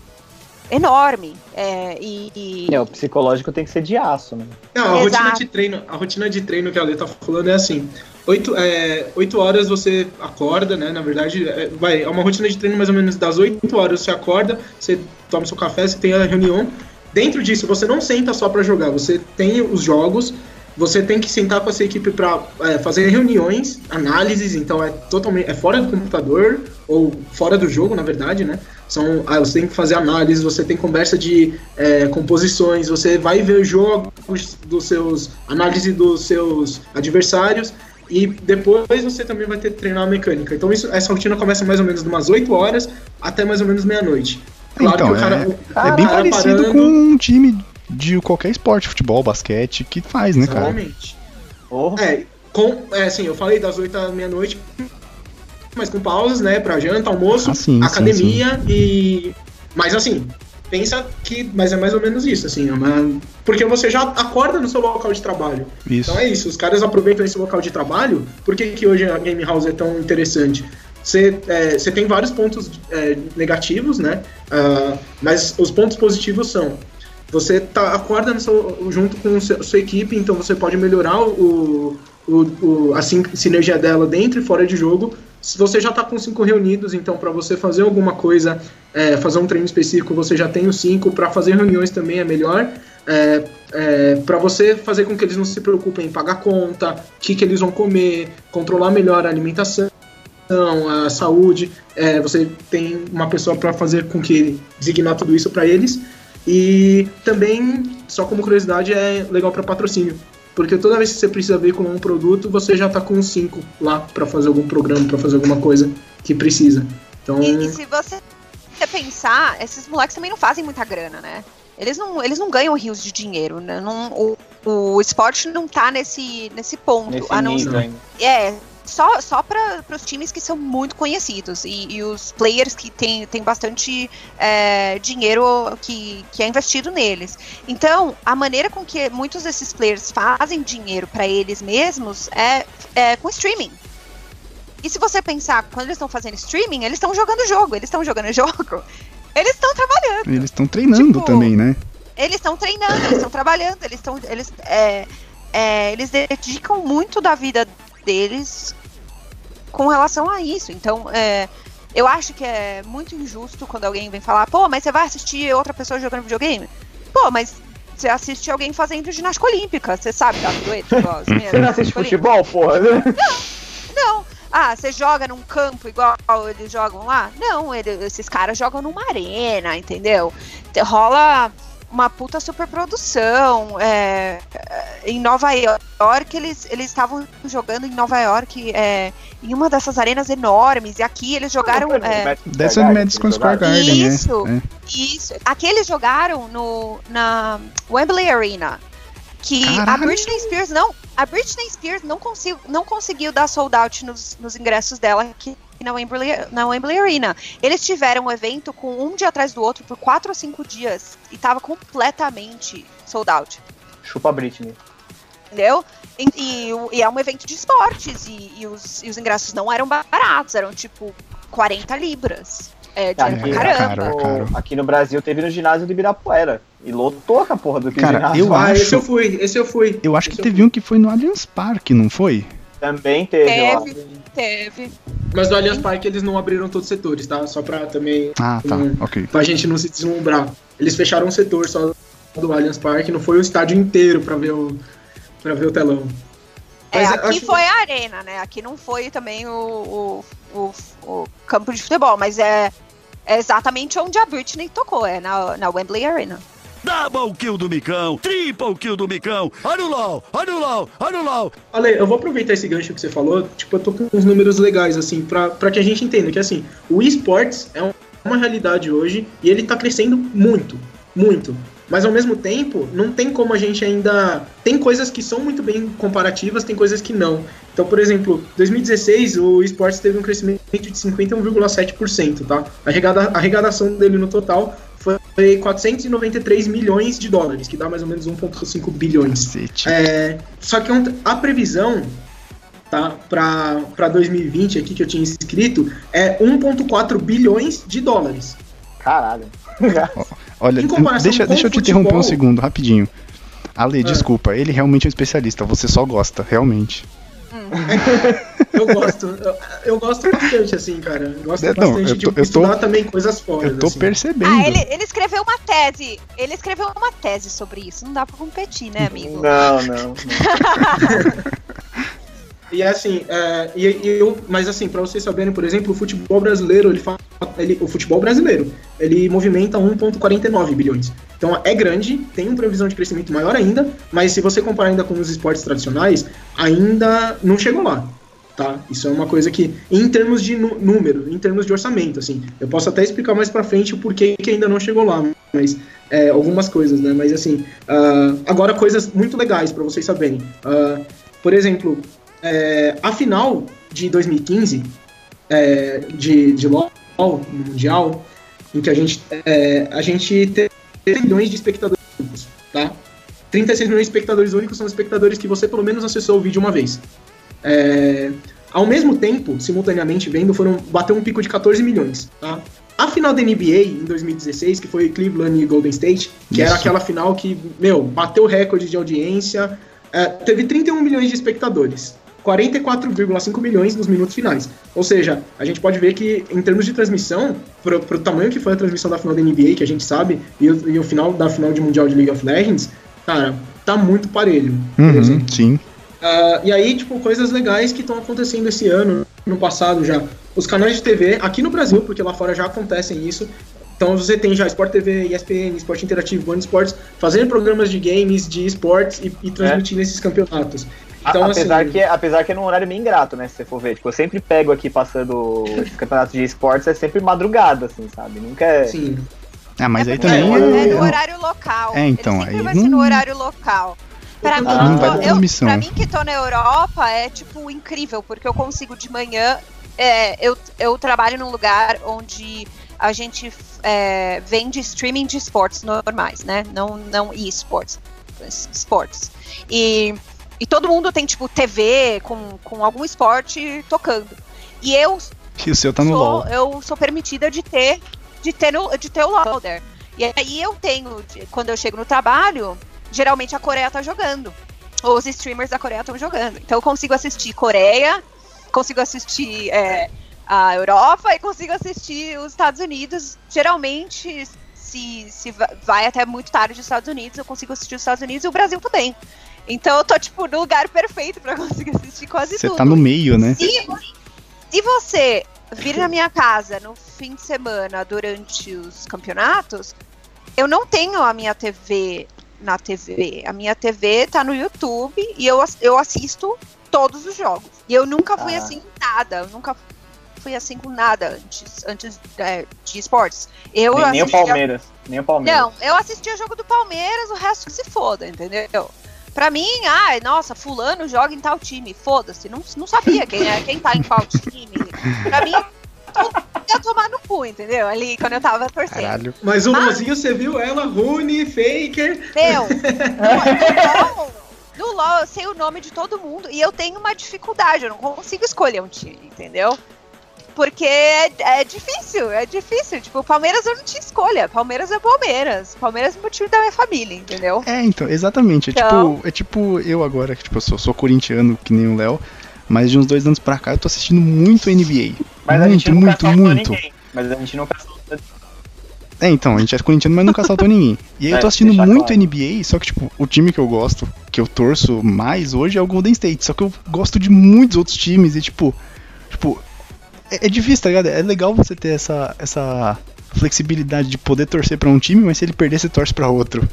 enorme. É, e, e... É, o psicológico tem que ser de aço, né? Não, a rotina de treino, a rotina de treino que a Lê tá falando é assim. Oito, é, oito horas você acorda, né? Na verdade, é, vai, é uma rotina de treino mais ou menos das oito horas você acorda, você toma seu café, você tem a reunião. Dentro disso, você não senta só para jogar, você tem os jogos, você tem que sentar com essa equipe para é, fazer reuniões, análises, então é totalmente é fora do computador ou fora do jogo, na verdade, né? São, ah, você tem que fazer análise, você tem conversa de é, composições, você vai ver jogos dos seus análise dos seus adversários e depois você também vai ter que treinar a mecânica. Então isso, essa rotina começa mais ou menos de umas 8 horas até mais ou menos meia-noite. Claro então, que o cara, é, o, é bem parecido parando, com um time de qualquer esporte, futebol, basquete, que faz, né, cara? Exatamente. Oh. É, com, é, assim, eu falei das 8 à meia-noite, mas com pausas, né, pra janta, almoço, ah, sim, academia sim, sim. e... Mas assim, pensa que... Mas é mais ou menos isso, assim, é uma, porque você já acorda no seu local de trabalho. Isso. Então é isso, os caras aproveitam esse local de trabalho, por que, que hoje a Game House é tão interessante? Você, é, tem vários pontos é, negativos, né? Uh, mas os pontos positivos são você tá, acorda seu, junto com a sua equipe, então você pode melhorar o, o, o, a sinergia dela dentro e fora de jogo. Se você já está com cinco reunidos, então para você fazer alguma coisa, é, fazer um treino específico, você já tem os cinco. Para fazer reuniões também é melhor. É, é, para você fazer com que eles não se preocupem em pagar conta, o que, que eles vão comer, controlar melhor a alimentação, a saúde. É, você tem uma pessoa para fazer com que designar tudo isso para eles. E também, só como curiosidade, é legal para patrocínio. Porque toda vez que você precisa ver com um produto, você já tá com cinco lá para fazer algum programa, para fazer alguma coisa que precisa. Então... E, e se você pensar, esses moleques também não fazem muita grana, né? Eles não, eles não ganham rios de dinheiro, né? Não, o, o esporte não tá nesse, nesse ponto. Nesse a não, é, só, só para os times que são muito conhecidos e, e os players que têm tem bastante é, dinheiro que, que é investido neles. Então, a maneira com que muitos desses players fazem dinheiro para eles mesmos é, é com streaming. E se você pensar, quando eles estão fazendo streaming, eles estão jogando jogo, eles estão jogando jogo, eles estão trabalhando. Eles estão treinando Tipo, também, né? Eles estão treinando, eles estão trabalhando, eles estão. Eles, é, é, eles dedicam muito da vida deles com relação a isso. Então, é, eu acho que é muito injusto quando alguém vem falar, pô, mas você vai assistir outra pessoa jogando videogame? Pô, mas você assiste alguém fazendo ginástica olímpica, você sabe da doente, igual as minhas, Você não assiste futebol, porra? não. Ah, você joga num campo igual eles jogam lá? Não, ele- esses caras jogam numa arena, entendeu? Te- Rola uma puta superprodução. É, é, em Nova York, eles eles estavam jogando em Nova York é, em uma dessas arenas enormes. E aqui eles jogaram. é, Dessa no Madison Square Garden, Isso. né? isso. Aqui eles jogaram no, na Wembley Arena. Que a Caralho. Britney Spears não. A Britney Spears não, consigo, não conseguiu dar sold out nos, nos ingressos dela aqui na Wembley, na Wembley Arena. Eles tiveram um evento com um dia atrás do outro por quatro ou cinco dias e tava completamente sold out. Chupa a Britney. Entendeu? E, e e é um evento de esportes e, e os, e os ingressos não eram baratos, eram tipo 40 libras. É, Aqui, pra é caramba. caro, é aqui no Brasil teve no ginásio do Ibirapuera. E lotou a porra do Cara, ginásio. eu ah, acho- esse eu fui, esse eu fui. Eu acho que Esse eu teve um que foi no Allianz Parque, não foi? Também teve, ó. Teve, teve. Mas do Allianz Parque eles não abriram todos os setores, tá? Só pra também. Ah, tá, Hum. ok. Pra gente não se deslumbrar. Eles fecharam um setor só do Allianz Parque, não foi o estádio inteiro pra ver o, pra ver o telão. É, Mas aqui acho- foi a arena, né? Aqui não foi também o, o, o, o campo de futebol, mas é, é exatamente onde a Britney tocou, é na, na Wembley Arena. Double kill do Micão, triple kill do Micão. Olha o LOL. Ale, eu vou aproveitar esse gancho que você falou, tipo, eu tô com uns números legais, assim, pra, pra que a gente entenda que, assim, o esportes é um- uma realidade hoje e ele tá crescendo muito, muito. Mas ao mesmo tempo, não tem como a gente ainda. Tem coisas que são muito bem comparativas, tem coisas que não. Então, por exemplo, 2016 o esportes teve um crescimento de 51,7%, tá? A arrecadação dele no total foi 493 milhões de dólares, que dá mais ou menos 1,5 bilhões. É, só que a previsão tá, para 2020 aqui que eu tinha escrito é 1,4 bilhões de dólares. Caralho. Olha, deixa, deixa eu te interromper um futebol- segundo, rapidinho. Ale, Ah. desculpa, ele realmente é um especialista, você só gosta, realmente. Eu gosto, eu, eu gosto bastante, assim, cara. Eu gosto É, não, bastante eu de tô- tô- estudar também coisas fora. Eu tô assim. percebendo. Ah, ele, ele escreveu uma tese. Ele escreveu uma tese sobre isso. Não dá pra competir, né, amigo? Não, não. não. E assim, é, e, e eu, mas assim, para vocês saberem, por exemplo, o futebol brasileiro, ele, ele o futebol brasileiro, ele movimenta 1.49 bilhões. Então é grande, tem uma previsão de crescimento maior ainda, mas se você comparar ainda com os esportes tradicionais, ainda não chegou lá. Tá? Isso é uma coisa que, em termos de número, em termos de orçamento, assim, eu posso até explicar mais pra frente o porquê que ainda não chegou lá, mas é, algumas coisas, né? Mas assim, ah, agora coisas muito legais pra vocês saberem. Ah, por exemplo, é, a final de 2015 é, de, de LoL no Mundial, em que a gente, é, a gente teve milhões de espectadores únicos, tá? 36 milhões de espectadores únicos são espectadores que você pelo menos acessou o vídeo uma vez. É, ao mesmo tempo, simultaneamente vendo, foram bateu um pico de 14 milhões, tá? A final da NBA em 2016, que foi Cleveland e Golden State, que era Isso. aquela final que, meu, bateu o recorde de audiência, é, teve 31 milhões de espectadores. 44,5 milhões nos minutos finais. Ou seja, a gente pode ver que, em termos de transmissão, pro, pro tamanho que foi a transmissão da final da NBA, que a gente sabe, e o, e o final da final de Mundial de League of Legends, cara, tá muito parelho. Uhum, sim. Ah, e aí, tipo, coisas legais que estão acontecendo esse ano, no passado já. Os canais de TV, aqui no Brasil, porque lá fora já acontecem isso. Então você tem já Sport TV, ESPN, Esporte Interativo, Band Esportes, fazendo programas de games, de esportes e, e transmitindo esses campeonatos. Então, A- apesar, assim, que, apesar que é num horário meio ingrato, né? Se você for ver. Tipo, eu sempre pego aqui passando esses campeonatos de esportes, é sempre madrugada, assim, sabe? Nunca é. sim. Ah, mas é aí também é, é- no horário local. É, então, Ele sempre aí vai não- ser no horário local. Pra mim, Ah, não vai eu- missão. pra mim que tô na Europa é tipo incrível, porque eu consigo de manhã. é, eu, eu trabalho num lugar onde a gente é, vende streaming de esportes normais, né? Não, não e-sports. es- Esportes. E, e todo mundo tem, tipo, TV com, com algum esporte tocando. E eu E o seu tá no sou, LoL. eu sou permitida de ter de ter, no, de ter o loader. E aí eu tenho, quando eu chego no trabalho, geralmente a Coreia tá jogando. Ou os streamers da Coreia estão jogando. Então eu consigo assistir Coreia, consigo assistir é, a Europa e consigo assistir os Estados Unidos. Geralmente, se, se va- vai até muito tarde dos Estados Unidos, eu consigo assistir os Estados Unidos e o Brasil também. Então eu tô, tipo, no lugar perfeito pra conseguir assistir quase Você tudo. tá no meio, né? Se, se você vir na minha casa no fim de semana durante os campeonatos, eu não tenho a minha TV na TV. A minha TV tá no YouTube e eu, eu assisto todos os jogos. E eu nunca fui Ah. assim com nada. Eu nunca fui assim com nada antes, antes é, de esportes. Eu Nem, nem o Palmeiras. Nem o Palmeiras. não, eu assistia o jogo do Palmeiras, o resto que se foda, entendeu? Pra mim, ai, nossa, fulano joga em tal time, foda-se, não, não sabia quem é, quem tá em qual time. Pra mim, todo mundo ia tomar no cu, entendeu? Ali, quando eu tava torcendo. Caralho. Mas o. LOLzinho, você viu ela, Rune, Faker. Meu, no LOL, no LOL eu sei o nome de todo mundo e eu tenho uma dificuldade, eu não consigo escolher um time, entendeu? Porque é, é difícil, é difícil. Tipo, o Palmeiras eu não tinha escolha. Palmeiras é Palmeiras. Palmeiras é o time da minha família, entendeu? É, então, exatamente. É, Então- tipo, é tipo eu agora, que tipo, eu sou, sou corintiano, que nem o Léo, mas de uns dois anos pra cá eu tô assistindo muito NBA. Mas a gente muito, muito, muito. ninguém. Mas a gente nunca assaltou É, então, a gente é corintiano, mas nunca assaltou ninguém. E aí eu É, tô assistindo muito claro. NBA, só que, tipo, o time que eu gosto, que eu torço mais hoje é o Golden State. Só que eu gosto de muitos outros times e, tipo, tipo, é, é difícil, tá ligado? É legal você ter essa, essa flexibilidade de poder torcer pra um time, mas se ele perder, você torce pra outro.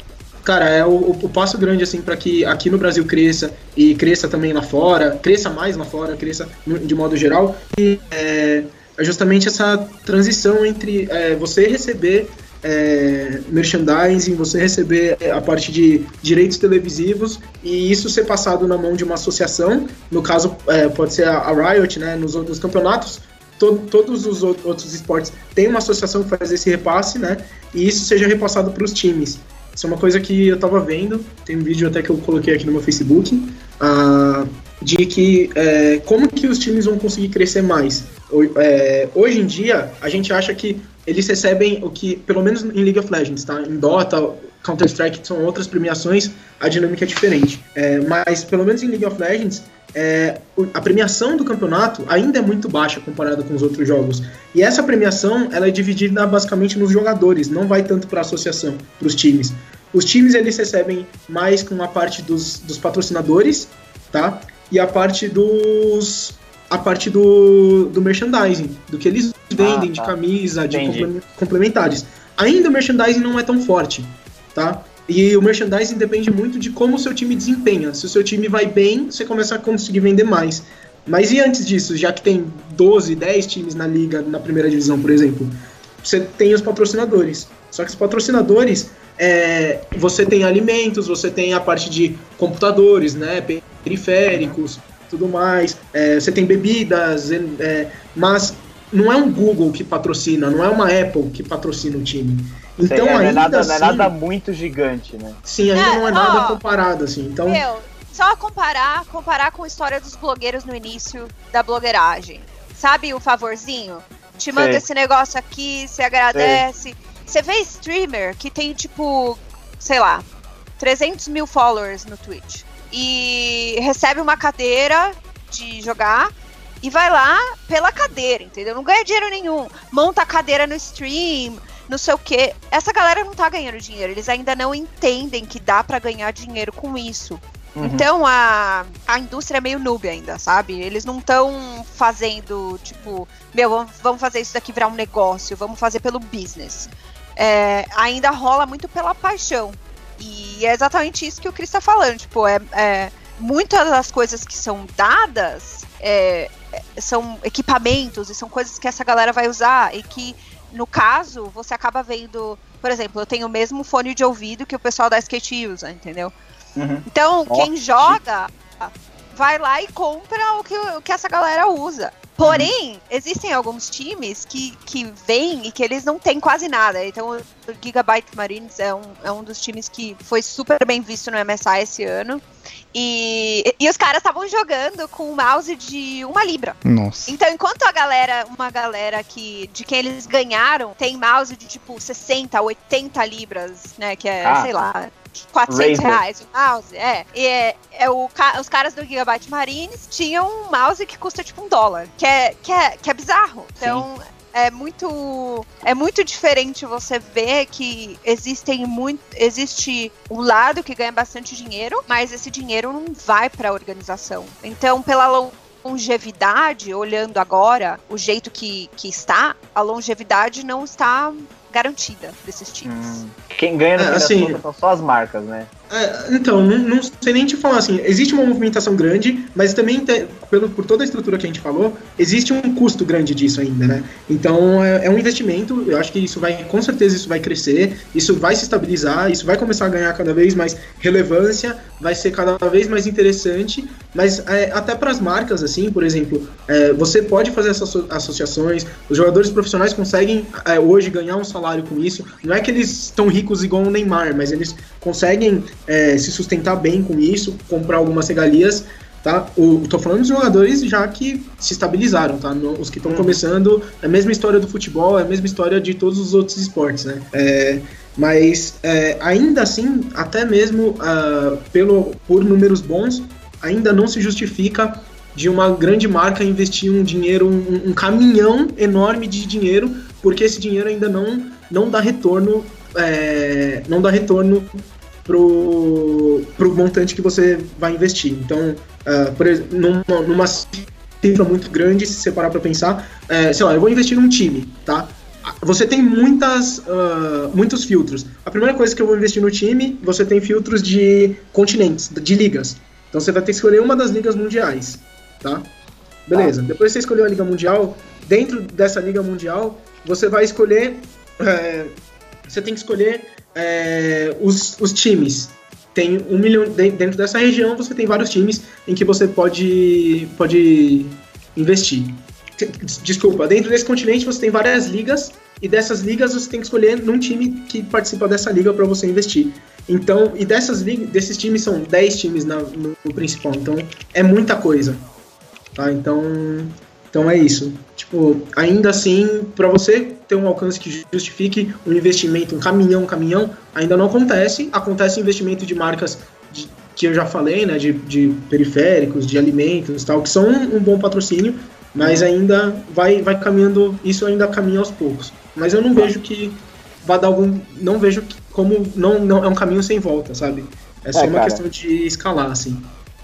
Cara, é o, o- passo grande, assim, para que aqui no Brasil cresça e cresça também lá fora, cresça mais lá fora, cresça de modo geral. E é, é justamente essa transição entre é, você receber é, merchandising, você receber a parte de direitos televisivos e isso ser passado na mão de uma associação. No caso, é, pode ser a, a Riot, né? Nos outros campeonatos, to- todos os ou- outros esportes têm uma associação que faz esse repasse, né? E isso seja repassado para os times. Isso é uma coisa que eu tava vendo, tem um vídeo até que eu coloquei aqui no meu Facebook, ah, de que é, como que os times vão conseguir crescer mais. Ho- é, hoje em dia, a gente acha que eles recebem o que, pelo menos em League of Legends, tá? Em Dota, Counter-Strike, que são outras premiações, a dinâmica é diferente. É, mas, pelo menos em League of Legends, é, a premiação do campeonato ainda é muito baixa comparada com os outros jogos. E essa premiação ela é dividida basicamente nos jogadores, não vai tanto para a associação, para os times. Os times eles recebem mais com a parte dos, dos patrocinadores, tá? E a parte dos a parte do, do merchandising, do que eles vendem de tá. camisa, de Entendi. comple- complementares. Ainda o merchandising não é tão forte, tá? E o merchandising depende muito de como o seu time desempenha. Se o seu time vai bem, você começa a conseguir vender mais. Mas e antes disso, já que tem 12, 10 times na liga, na primeira divisão, por exemplo, você tem os patrocinadores. Só que os patrocinadores, é, você tem alimentos, você tem a parte de computadores, né, periféricos, tudo mais. É, você tem bebidas, é, é, mas não é um Google que patrocina, não é uma Apple que patrocina o time. Então Sei, é, não, é ainda nada, assim, não é nada muito gigante, né? sim, ainda É, não é nada ó, comparado assim. Então Meu, só comparar, comparar com a história dos blogueiros no início da blogueiragem. Sabe o favorzinho? Te manda Sei. esse negócio aqui, você agradece. Você vê streamer que tem, tipo, sei lá, 300 mil followers no Twitch. E recebe uma cadeira de jogar e vai lá pela cadeira, entendeu? Não ganha dinheiro nenhum. Monta a cadeira no stream, não sei o quê. Essa galera não tá ganhando dinheiro. Eles ainda não entendem que dá pra ganhar dinheiro com isso. Uhum. Então a, a indústria é meio noob ainda, sabe? Eles não estão fazendo, tipo, meu, vamos, vamos fazer isso daqui virar um negócio, vamos fazer pelo business. É, ainda rola muito pela paixão. E é exatamente isso que o Cris tá falando. Tipo, é, é, muitas das coisas que são dadas é, é, são equipamentos e são coisas que essa galera vai usar e que, no caso, você acaba vendo. Por exemplo, eu tenho o mesmo fone de ouvido que o pessoal da skate usa, entendeu? Uhum. Então, quem joga vai lá e compra o que, o que essa galera usa. Porém, existem alguns times que, que vêm e que eles não têm quase nada. Então, o Gigabyte Marines é um, é um dos times que foi super bem visto no MSI esse ano. E, e os caras estavam jogando com um mouse de uma libra. Nossa. Então, enquanto a galera, uma galera que de quem eles ganharam, tem mouse de tipo 60, 80 libras, né? Que é, Ah. sei lá, 400 Razer. reais o mouse. É. E é, é o, os caras do Gigabyte Marines tinham um mouse que custa tipo um dólar. Que é, que é, que é bizarro. Então. É muito, é muito diferente você ver que existem muito, existe um lado que ganha bastante dinheiro, mas esse dinheiro não vai para a organização. Então, pela lon- longevidade, olhando agora o jeito que, que está, a longevidade não está garantida desses times. Hum. Quem ganha no É, assim- são só as marcas, né? É, então, não, não sei nem te falar assim, existe uma movimentação grande, mas também, te- pelo, por toda a estrutura que a gente falou, existe um custo grande disso ainda, né? Então, é, é um investimento, eu acho que isso vai, com certeza isso vai crescer, isso vai se estabilizar, isso vai começar a ganhar cada vez mais relevância, vai ser cada vez mais interessante, mas é, até para as marcas, assim, por exemplo, é, você pode fazer essas asso- associações, os jogadores profissionais conseguem é, hoje ganhar um salário com isso, não é que eles estão ricos igual o Neymar, mas eles conseguem é, se sustentar bem com isso, comprar algumas regalias, tá? O, tô falando dos jogadores já que se estabilizaram, tá? No- os que estão começando, é a mesma história do futebol, é a mesma história de todos os outros esportes, né? É, mas é, ainda assim, até mesmo ah, pelo, por números bons, ainda não se justifica de uma grande marca investir um dinheiro, um, um caminhão enorme de dinheiro, porque esse dinheiro ainda não, não dá retorno, é, não dá retorno pro, pro montante que você vai investir. Então, ah, por exemplo, numa, numa cifra muito grande, se você parar para pensar, é, sei lá, eu vou investir num time, tá? Você tem muitas, ah, muitos filtros. A primeira coisa que eu vou investir no time, você tem filtros de continentes, de ligas. Então você vai ter que escolher uma das ligas mundiais, tá? Beleza. Depois que você escolheu a liga mundial, dentro dessa liga mundial, você vai escolher, é, você tem que escolher é, os, os times. Tem um milhão de- dentro dessa região, você tem vários times em que você pode pode investir. Des- Desculpa, dentro desse continente você tem várias ligas e dessas ligas você tem que escolher num time que participa dessa liga para você investir. Então, e dessas ligas, desses times são 10 times na- no, no principal, então é muita coisa. Tá? Então, então é isso. Tipo, ainda assim, para você ter um alcance que justifique um investimento, um caminhão, um caminhão, ainda não acontece. Acontece investimento de marcas de- que eu já falei, né, de, de periféricos, de alimentos, tal, que são um, um bom patrocínio, mas ainda vai, vai caminhando, isso ainda caminha aos poucos. Mas eu não vejo que vai dar algum, não vejo que- como não, não é um caminho sem volta, sabe? É só É, uma cara. questão de escalar, assim.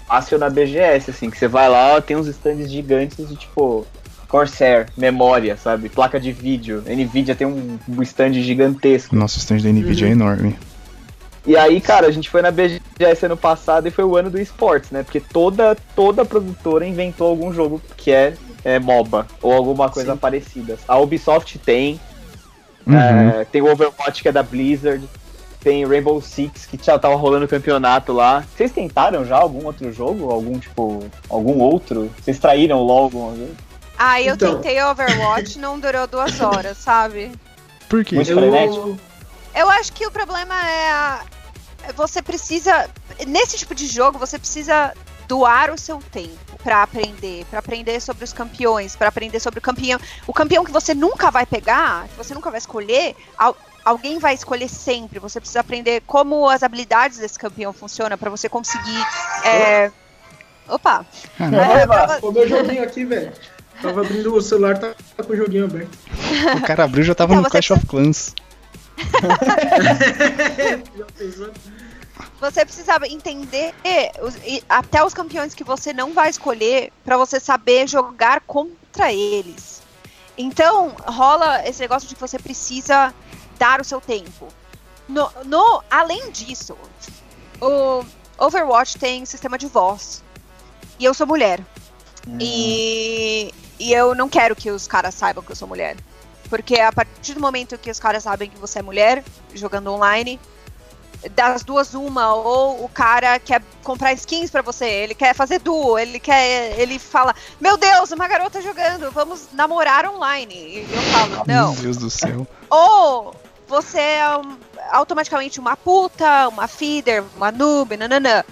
Fácil na BGS, assim, que você vai lá, tem uns stands gigantes de tipo Corsair, memória, sabe? Placa de vídeo. Nvidia tem um, stand gigantesco. Nossa, o stand da Nvidia Uhum. é enorme. E aí, cara, a gente foi na BGS ano passado e foi o ano do esportes, né? Porque toda, toda produtora inventou algum jogo que é, é MOBA ou alguma coisa Sim. parecida. A Ubisoft tem, Uhum. é, tem o Overwatch que é da Blizzard, tem Rainbow Six que já tava rolando campeonato lá. Vocês tentaram já algum outro jogo? Algum, tipo, algum outro? Vocês traíram o LoL alguma vez? Ah, eu Então. tentei Overwatch, não durou duas horas, sabe? Por quê? Muito Eu- frenético? Eu acho que o problema é a- você precisa nesse tipo de jogo você precisa doar o seu tempo pra aprender, pra aprender sobre os campeões, pra aprender sobre o campeão, o campeão que você nunca vai pegar, que você nunca vai escolher, al- alguém vai escolher sempre. Você precisa aprender como as habilidades desse campeão funcionam pra você conseguir é... Opa! Caramba, É, pra Ô, meu joguinho aqui, velho. Tava abrindo o celular, tá, com o joguinho aberto. o cara abriu já tava Então, no Clash of Clans. Já pensou? Você precisa entender até os campeões que você não vai escolher pra você saber jogar contra eles. Então, rola esse negócio de que você precisa dar o seu tempo. No, no- além disso, o Overwatch tem sistema de voz. E eu sou mulher. E, e eu não quero que os caras saibam que eu sou mulher. Porque a partir do momento que os caras sabem que você é mulher, jogando online, das duas uma, ou o cara quer comprar skins pra você, ele quer fazer duo, ele quer. Ele fala, meu Deus, uma garota jogando, vamos namorar online. E eu falo, não. Meu Deus do céu. Ou você é um- automaticamente uma puta, uma feeder, uma noob, nananã.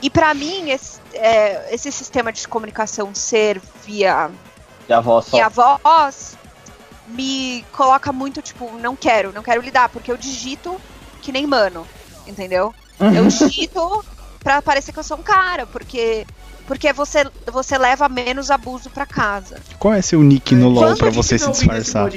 E pra mim, esse, é, esse sistema de comunicação ser via, E a voz só. via voz me coloca muito, tipo, não quero, não quero lidar, porque eu digito que nem mano, entendeu? Eu digito pra parecer que eu sou um cara, porque porque você, você leva menos abuso pra casa. Qual é seu nick no LoL Quando pra que você se disfarçar?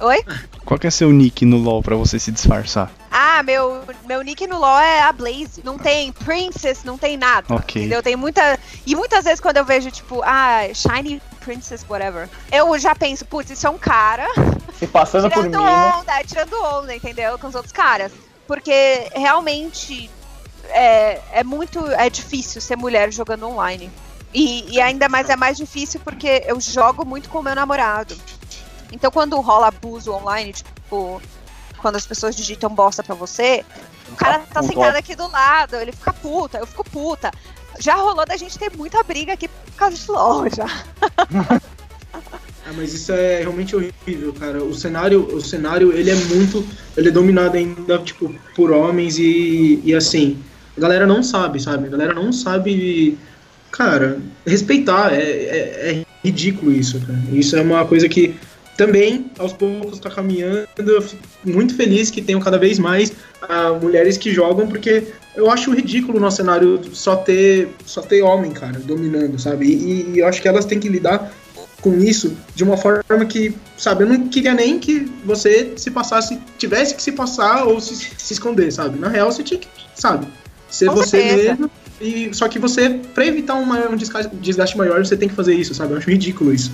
Oi? Qual que é seu nick no LoL pra você se disfarçar? Ah, meu, meu nick no LoL é a Blaze. Não tem Princess, não tem nada. Ok. Entendeu? Tem muita. E muitas vezes quando eu vejo, tipo, ah, Shiny Princess, whatever, eu já penso, putz, isso é um cara Se passando por mim, tirando né? onda, é, tirando onda, entendeu? Com os outros caras. Porque realmente é, é muito. É difícil ser mulher jogando online. E, e ainda mais é mais difícil porque eu jogo muito com o meu namorado. Então quando rola abuso online, tipo, quando as pessoas digitam bosta pra você, o cara tá puto, sentado aqui do lado, ele fica puta, eu fico puta. Já rolou da gente ter muita briga aqui por causa de LOL já. Ah, mas isso é realmente horrível, cara. O cenário, o cenário, ele é muito, ele é dominado ainda, tipo, por homens e, e assim, a galera não sabe, sabe? A galera não sabe, cara, respeitar. É, é, é ridículo isso, cara. Isso é uma coisa que também, aos poucos, tá caminhando. Eu fico muito feliz que tenham cada vez mais ah, mulheres que jogam, porque eu acho ridículo no cenário só ter, só ter homem, cara, dominando, sabe? E, e eu acho que elas têm que lidar com isso de uma forma que, sabe, eu não queria nem que você se passasse, tivesse que se passar ou se, se esconder, sabe? Na real, você tinha que, sabe, ser Com você certeza. mesmo. E, só que você, pra evitar um, maior- um desgaste, desgaste maior, você tem que fazer isso, sabe? Eu acho ridículo isso.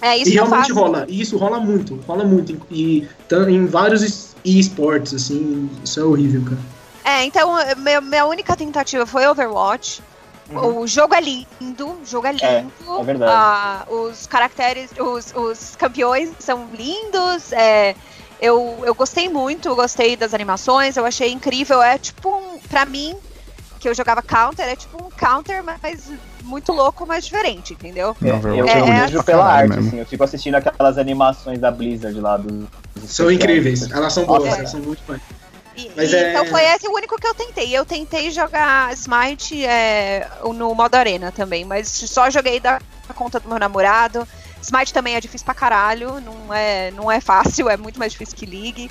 É isso e que eu realmente faço. rola. E isso rola muito, rola muito. E, em vários es- esportes, assim, isso é horrível, cara. É, então, minha, minha única tentativa foi Overwatch. O jogo é lindo, o jogo é lindo. é verdade. Ah, os caracteres, os, os campeões são lindos. é, eu, eu gostei muito, eu gostei das animações, eu achei incrível. É tipo um, pra mim, que eu jogava counter, é tipo um counter, mas muito louco, mas diferente, entendeu? É, eu é eu bonito vejo pela arte, mesmo. assim. Eu fico assistindo aquelas animações da Blizzard lá dos São incríveis, elas são boas, É. elas são muito boas. E- Mas e- é- Então foi esse o único que eu tentei. Eu tentei jogar Smite é, no modo arena também, mas só joguei da conta do meu namorado. Smite também é difícil pra caralho, não é, não é fácil, é muito mais difícil que League.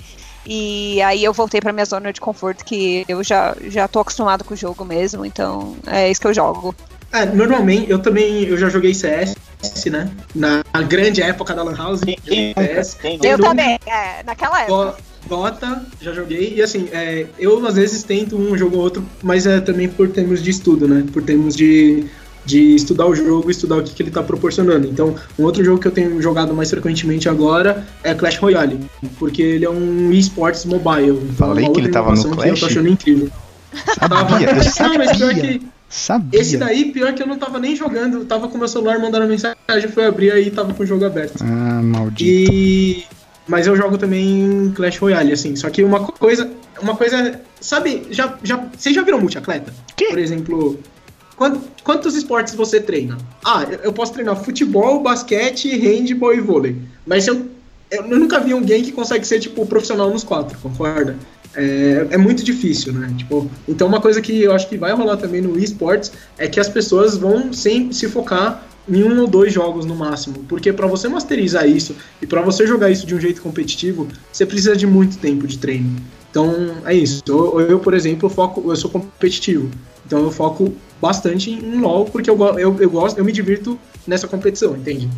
E aí eu voltei pra minha zona de conforto, que eu já, já tô acostumado com o jogo mesmo, então é isso que eu jogo. É, normalmente, eu também, eu já joguei CS, né? Na grande época da Lan House. Nunca? CS. Tem Eu também, é, naquela época. Dota, já joguei. E assim, é, eu às vezes tento um jogo ou outro, mas é também por termos de estudo, né? Por termos de, de estudar o jogo, estudar o que, que ele tá proporcionando. Então, um outro jogo que eu tenho jogado mais frequentemente agora é Clash Royale, porque ele é um esports mobile. Falei que ele outra tava no que Eu Clash? tô achando incrível. Sabia, eu Não, mas pior sabia. que Sabia. esse daí, pior que eu não tava nem jogando, eu tava com meu celular mandando mensagem, foi abrir aí e tava com o jogo aberto. Ah, maldito. E mas eu jogo também Clash Royale, assim. Só que uma coisa, uma coisa, sabe? Já, já, vocês já viram multiatleta? Que? Por exemplo, quantos esportes você treina? Ah, eu, posso treinar futebol, basquete, handball e vôlei. Mas eu, eu nunca vi alguém que consegue ser tipo profissional nos quatro, concorda? É, é muito difícil, né? Tipo, então uma coisa que eu acho que vai rolar também no esportes é que as pessoas vão sempre se focar em um ou dois jogos no máximo, porque para você masterizar isso e para você jogar isso de um jeito competitivo, você precisa de muito tempo de treino. Então é isso. Eu, eu, por exemplo, foco, eu sou competitivo, então eu foco bastante em LoL porque eu, eu, eu gosto, eu me divirto nessa competição, entende?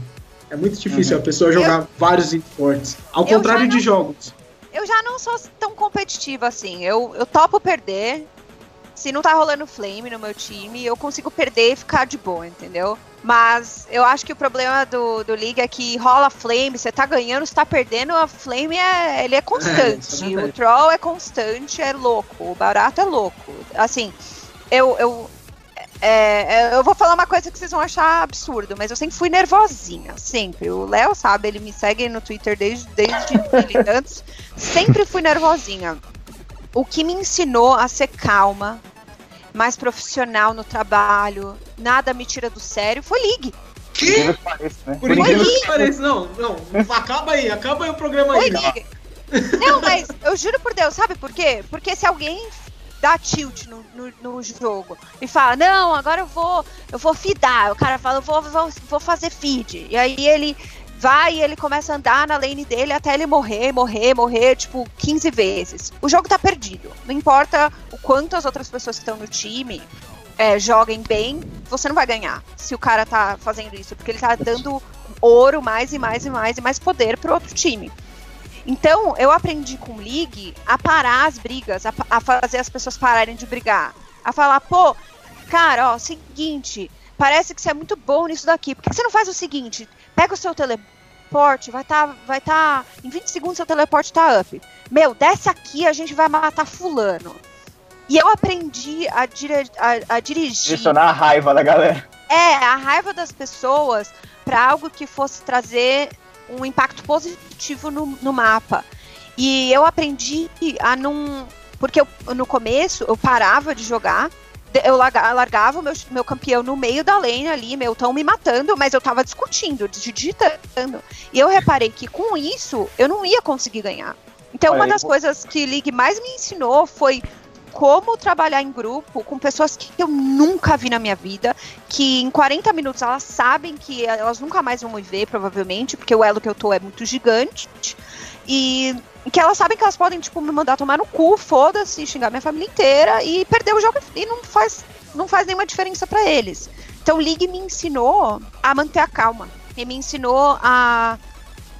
É muito difícil a pessoa jogar vários esportes, ao Eu contrário não- de jogos. Eu já não sou tão competitiva assim. Eu, eu topo perder. Se não tá rolando flame no meu time, eu consigo perder e ficar de boa, entendeu? Mas eu acho que o problema do, do League é que rola flame, você tá ganhando, você tá perdendo, a flame é, ele é É, é constante. verdade. o troll é constante, é louco. O barato é louco. Assim, eu. eu é, é, eu vou falar uma coisa que vocês vão achar absurdo, mas eu sempre fui nervosinha, sempre. O Léo sabe, ele me segue no Twitter desde, desde militantes. Sempre fui nervosinha. o que me ensinou a ser calma, mais profissional no trabalho, nada me tira do sério, foi League. Que? Né? Por incrível que pareça, não, não. Acaba aí, acaba aí o programa Foi aí. League. Não, mas eu juro por Deus, sabe por quê? Porque se alguém dá tilt no, no, no jogo e fala, não, agora eu vou, eu vou feedar. O cara fala, eu vou, vou, vou fazer feed. E aí ele vai e ele começa a andar na lane dele até ele morrer, morrer, morrer, tipo, 15 vezes. O jogo tá perdido. Não importa o quanto as outras pessoas que estão no time é, joguem bem, você não vai ganhar se o cara tá fazendo isso, porque ele tá dando ouro mais e mais e mais e mais poder pro outro time. Então, eu aprendi com League a parar as brigas, a, a fazer as pessoas pararem de brigar. A falar, pô, cara, ó, seguinte, parece que você é muito bom nisso daqui. Por que você não faz o seguinte? Pega o seu teleporte, vai estar. Tá, vai tá, em 20 segundos seu teleporte tá up. Meu, desce aqui, a gente vai matar fulano. E eu aprendi a, dire, a, a dirigir. Direcionar a raiva da galera. É, a raiva das pessoas para algo que fosse trazer um impacto positivo no, no mapa. E eu aprendi a não. Porque eu, no começo eu parava de jogar, eu largava o meu, meu campeão no meio da lane ali, meu, tão me matando, mas eu tava discutindo, digitando. E eu reparei que com isso eu não ia conseguir ganhar. Então, uma das coisas que League mais me ensinou foi como trabalhar em grupo com pessoas que eu nunca vi na minha vida, que em 40 minutos elas sabem que elas nunca mais vão me ver, provavelmente, porque o elo que eu tô é muito gigante. E que elas sabem que elas podem, tipo, me mandar tomar no cu, foda-se, xingar minha família inteira e perder o jogo e não faz, não faz nenhuma diferença para eles. Então, League me ensinou a manter a calma. E me ensinou a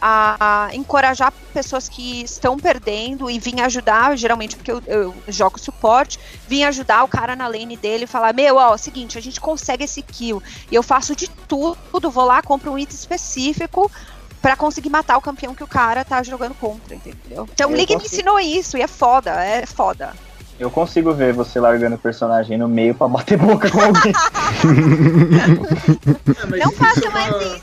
a encorajar pessoas que estão perdendo e vir ajudar, geralmente porque eu, eu, jogo suporte, vir ajudar o cara na lane dele e falar: Meu, ó, é o seguinte, a gente consegue esse kill. E eu faço de tudo, vou lá, compro um item específico para conseguir matar o campeão que o cara tá jogando contra, entendeu? Então, o League consigo. me ensinou isso e é foda, é foda. Eu consigo ver você largando o personagem no meio pra bater boca com alguém. é, Não faça mais isso.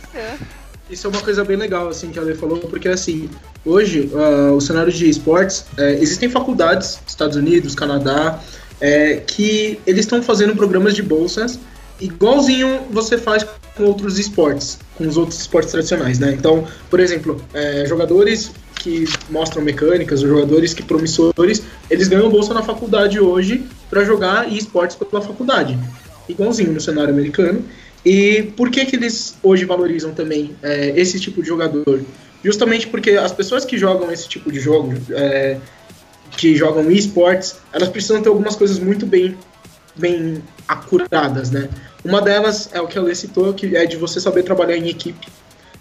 Isso é uma coisa bem legal, assim, que a Lê falou, porque, assim, hoje, uh, o cenário de esportes, é, existem faculdades, Estados Unidos, Canadá, é, que eles estão fazendo programas de bolsas igualzinho você faz com outros esportes, com os outros esportes tradicionais, né? Então, por exemplo, é, jogadores que mostram mecânicas, jogadores que promissores, eles ganham bolsa na faculdade hoje para jogar esportes pela faculdade, igualzinho no cenário americano. E por que, que eles hoje valorizam também é, esse tipo de jogador? Justamente porque as pessoas que jogam esse tipo de jogo, é, que jogam esportes, elas precisam ter algumas coisas muito bem, bem acuradas, né? Uma delas é o que a Lê citou, que é de você saber trabalhar em equipe.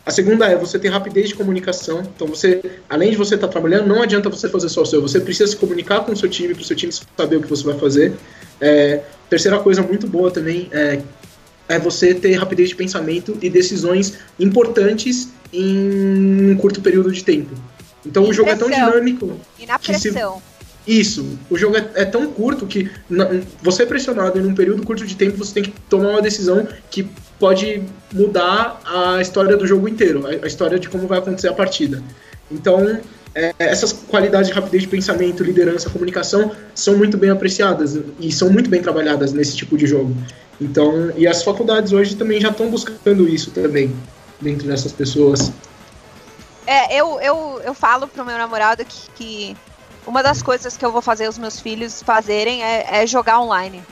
A segunda é você ter rapidez de comunicação. Então, você, além de você estar tá trabalhando, não adianta você fazer só o seu. Você precisa se comunicar com o seu time, para o seu time saber o que você vai fazer. É, terceira coisa muito boa também é é você ter rapidez de pensamento e decisões importantes em um curto período de tempo. Então e o jogo pressão. é tão dinâmico. E na pressão. Se... Isso. O jogo é, é tão curto que você é pressionado em um período curto de tempo, você tem que tomar uma decisão que pode mudar a história do jogo inteiro, a, a história de como vai acontecer a partida. Então, é, essas qualidades de rapidez de pensamento, liderança, comunicação são muito bem apreciadas e são muito bem trabalhadas nesse tipo de jogo. Então, e as faculdades hoje também já estão buscando isso também, dentro dessas pessoas. É, eu, eu, eu falo pro meu namorado que, que uma das coisas que eu vou fazer os meus filhos fazerem é, é jogar online.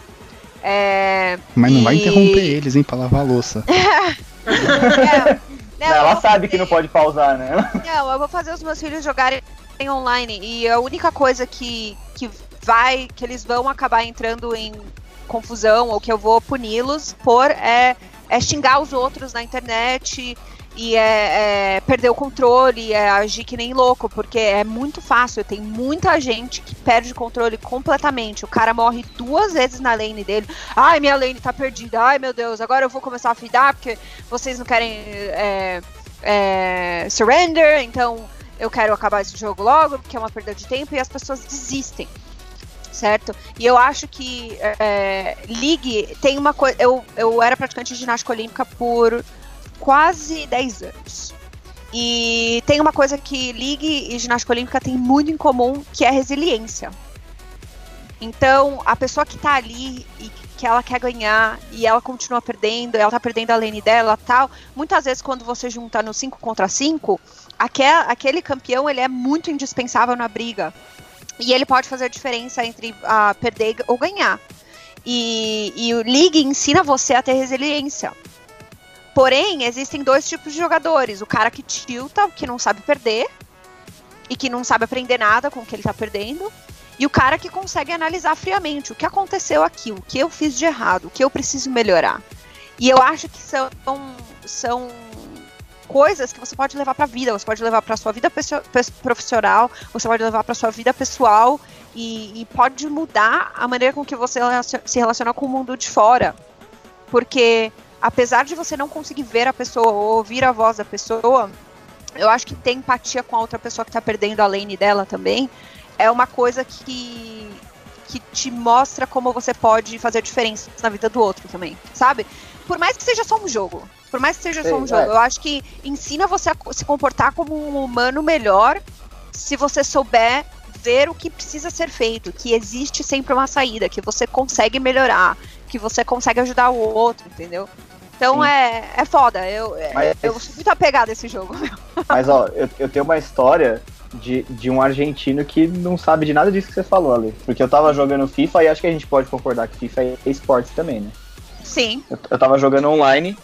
É, Mas não e... vai interromper eles, hein, pra lavar a louça. é, não, ela sabe fazer... que não pode pausar, né? Não, eu vou fazer os meus filhos jogarem online. E a única coisa que, que vai, que eles vão acabar entrando em confusão ou que eu vou puni-los por é, é xingar os outros na internet e é, é, perder o controle, é agir que nem louco, porque é muito fácil. Tem muita gente que perde o controle completamente. O cara morre duas vezes na lane dele. Ai, minha lane tá perdida. Ai, meu Deus, agora eu vou começar a fidar porque vocês não querem é, é, surrender, então eu quero acabar esse jogo logo, porque é uma perda de tempo, e as pessoas desistem certo? E eu acho que é, League tem uma coisa. Eu, eu era praticante de ginástica olímpica por quase 10 anos. E tem uma coisa que League e ginástica olímpica têm muito em comum, que é resiliência. Então, a pessoa que tá ali e que ela quer ganhar e ela continua perdendo, ela tá perdendo a lane dela tal, muitas vezes quando você junta no 5 contra 5, aquele, aquele campeão ele é muito indispensável na briga. E ele pode fazer a diferença entre uh, perder ou ganhar. E, e o League ensina você a ter resiliência. Porém, existem dois tipos de jogadores: o cara que tilta, que não sabe perder, e que não sabe aprender nada com o que ele tá perdendo, e o cara que consegue analisar friamente o que aconteceu aqui, o que eu fiz de errado, o que eu preciso melhorar. E eu acho que são, são coisas que você pode levar para a vida, você pode levar para sua vida profissional, você pode levar para sua vida pessoal e, e, pode mudar a maneira com que você se relaciona com o mundo de fora. Porque apesar de você não conseguir ver a pessoa ou ouvir a voz da pessoa, eu acho que ter empatia com a outra pessoa que está perdendo a lane dela também é uma coisa que que te mostra como você pode fazer diferença na vida do outro também, sabe? Por mais que seja só um jogo, por mais que seja Sim, só um jogo, é. eu acho que ensina você a se comportar como um humano melhor se você souber ver o que precisa ser feito, que existe sempre uma saída, que você consegue melhorar, que você consegue ajudar o outro, entendeu? Então é, é foda. Eu, é, Mas, eu sou muito apegado a esse jogo. Mas ó, eu, eu tenho uma história de, de um argentino que não sabe de nada disso que você falou ali. Porque eu tava jogando FIFA e acho que a gente pode concordar que FIFA é esportes também, né? Sim. Eu, eu tava jogando online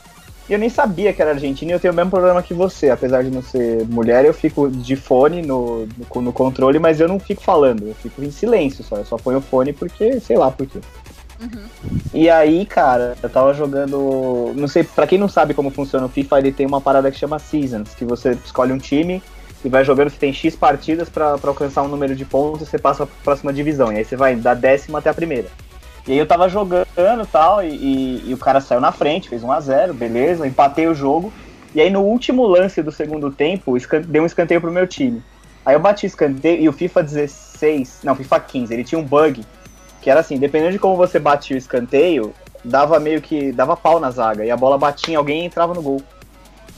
e eu nem sabia que era argentino e eu tenho o mesmo problema que você. Apesar de não ser mulher, eu fico de fone no, no, no controle, mas eu não fico falando. Eu fico em silêncio só. Eu só ponho o fone porque, sei lá por quê. Uhum. E aí, cara, eu tava jogando. Não sei, pra quem não sabe como funciona o FIFA, ele tem uma parada que chama Seasons, que você escolhe um time e vai jogando, você tem X partidas para alcançar um número de pontos, você passa pra próxima divisão. E aí você vai da décima até a primeira. E aí eu tava jogando tal, e, e, e o cara saiu na frente, fez 1 a 0 beleza, empatei o jogo. E aí no último lance do segundo tempo, deu um escanteio pro meu time. Aí eu bati escanteio e o FIFA 16, não, FIFA 15, ele tinha um bug que era assim, dependendo de como você batia o escanteio, dava meio que dava pau na zaga e a bola batia em alguém e entrava no gol.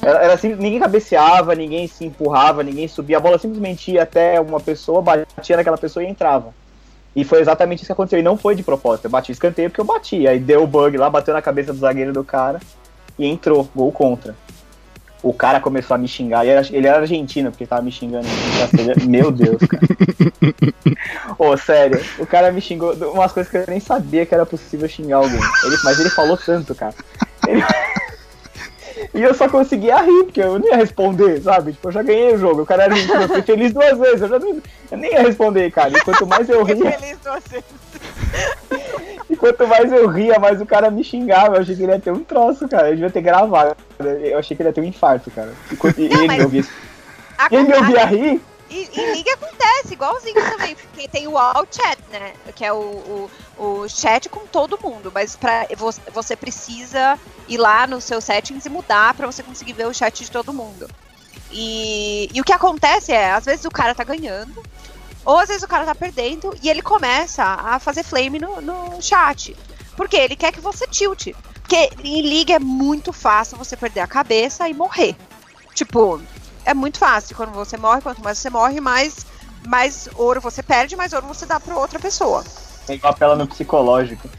Era, era assim, ninguém cabeceava, ninguém se empurrava, ninguém subia, a bola simplesmente ia até uma pessoa, batia naquela pessoa e entrava. E foi exatamente isso que aconteceu. E não foi de propósito. Eu bati escanteio porque eu bati. Aí deu o bug lá, bateu na cabeça do zagueiro do cara e entrou. Gol contra. O cara começou a me xingar. Ele era, ele era argentino porque tava me xingando Meu Deus, cara. Ô, oh, sério. O cara me xingou umas coisas que eu nem sabia que era possível xingar alguém. Ele, mas ele falou tanto, cara. Ele... E eu só conseguia rir, porque eu não ia responder, sabe? Tipo, eu já ganhei o jogo. O cara era eu fui feliz duas vezes. Eu, já nem, eu nem ia responder, cara. E quanto mais eu ria. feliz duas vezes. Quanto mais eu ria, mais o cara me xingava. Eu achei que ele ia ter um troço, cara. Eu devia ter gravado. Eu achei que ele ia ter um infarto, cara. E, não, ele me ouvia. Ele me ouvia rir. E em liga acontece, igualzinho também, porque tem o all chat, né? Que é o, o, o chat com todo mundo, mas pra, você precisa ir lá nos seus settings e mudar para você conseguir ver o chat de todo mundo. E, e o que acontece é, às vezes o cara tá ganhando, ou às vezes o cara tá perdendo, e ele começa a fazer flame no, no chat. Porque ele quer que você tilte. Porque em liga é muito fácil você perder a cabeça e morrer. Tipo, é muito fácil. Quando você morre, quanto mais você morre, mais, mais ouro você perde, mais ouro você dá para outra pessoa. Tem uma apela no psicológico.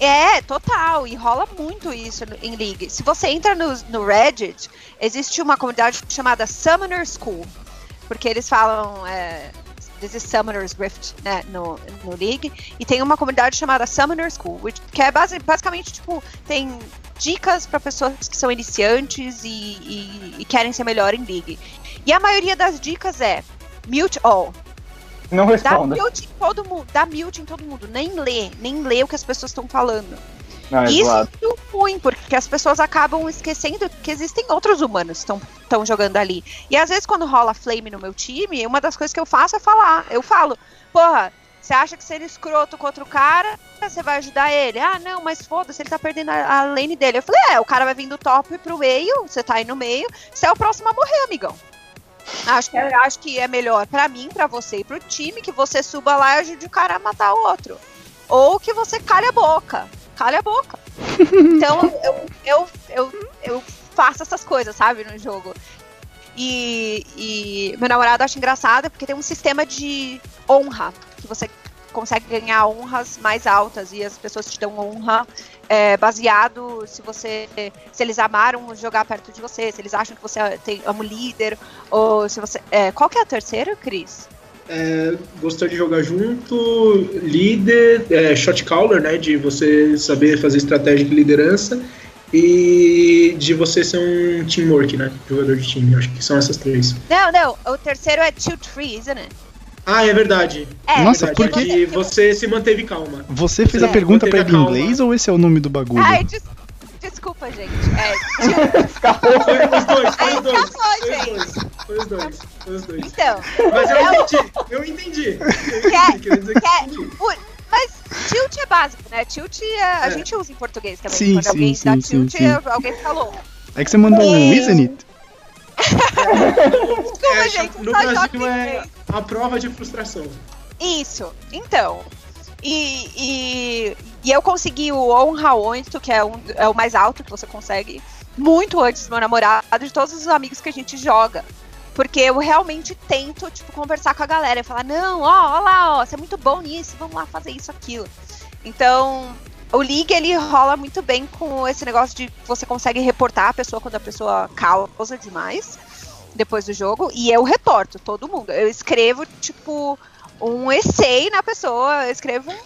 É, total. E rola muito isso em League. Se você entra no, no Reddit, existe uma comunidade chamada Summoner School. Porque eles falam. É, Is Summoner's Rift, né, no, no League. E tem uma comunidade chamada Summoner School, which, que é base, basicamente, tipo, tem dicas para pessoas que são iniciantes e, e, e, querem ser melhor em League. E a maioria das dicas é mute all. Não responda. Dá mute em todo mundo, dá mute em todo mundo, nem lê, nem lê o que as pessoas estão falando. Ah, Isso é muito ruim, porque as pessoas acabam esquecendo que existem outros humanos que estão jogando ali. E às vezes, quando rola flame no meu time, uma das coisas que eu faço é falar. Eu falo, porra, você acha que sendo escroto contra o cara, você vai ajudar ele? Ah, não, mas foda-se, ele tá perdendo a, a, lane dele. Eu falei, é, o cara vai vir do top pro meio, você tá aí no meio, você é o próximo a morrer, amigão. Acho que, acho que é melhor para mim, para você e pro time que você suba lá e ajude o cara a matar o outro. Ou que você calhe a boca. Calhe a boca. então eu, eu, eu, eu faço essas coisas, sabe, no jogo. E, e meu namorado acha engraçado porque tem um sistema de honra que você consegue ganhar honras mais altas e as pessoas te dão honra é, baseado se você se eles amaram jogar perto de você, se eles acham que você tem, ama o líder, ou se você. É, qual que é a terceira, Cris? É, gostou de jogar junto, líder, é, shot caller, né? De você saber fazer estratégia de liderança e de você ser um teamwork, né? Jogador de time. Acho que são essas três. Não, não. O terceiro é tilt free, isn't it? Ah, é verdade. É, Nossa, verdade. por quê? E você se manteve calma. Você fez É, a pergunta pra ele em inglês ou esse é o nome do bagulho? Ai, des- desculpa, gente. É, Foi os dois, foi os dois. os gente. Os dois. Foi os dois. então, Mas eu É o- entendi, eu entendi. Eu Quer- entendi, quer dizer que quer- eu entendi. o- mas tilt é básico, né? Tilt é- a É. gente usa em português também. Sim, Quando sim, alguém sim, dá tilt, sim. alguém falou. É que você mandou um isn't it? Desculpa, É, gente, no só Brasil é a prova de frustração. Isso, então. E, e, e eu consegui o Honra 8, que é, um, é o mais alto que você consegue, muito antes do meu namorado, de todos os amigos que a gente joga. Porque eu realmente tento, tipo, conversar com a galera e falar, não, ó, ó lá, ó, você é muito bom nisso, vamos lá fazer isso, aquilo. Então, o League, ele rola muito bem com esse negócio de você consegue reportar a pessoa quando a pessoa causa demais depois do jogo, e eu reporto todo mundo. Eu escrevo, tipo, um essay na pessoa, eu escrevo um,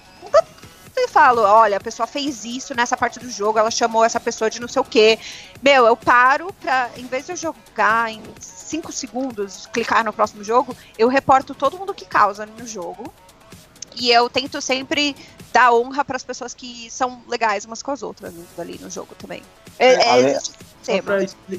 e falo, olha, a pessoa fez isso nessa parte do jogo, ela chamou essa pessoa de não sei o quê. Meu, eu paro pra, em vez de eu jogar em 5 segundos, clicar no próximo jogo, eu reporto todo mundo que causa no jogo. E eu tento sempre dar honra para as pessoas que são legais umas com as outras né, ali no jogo também. É, é, esse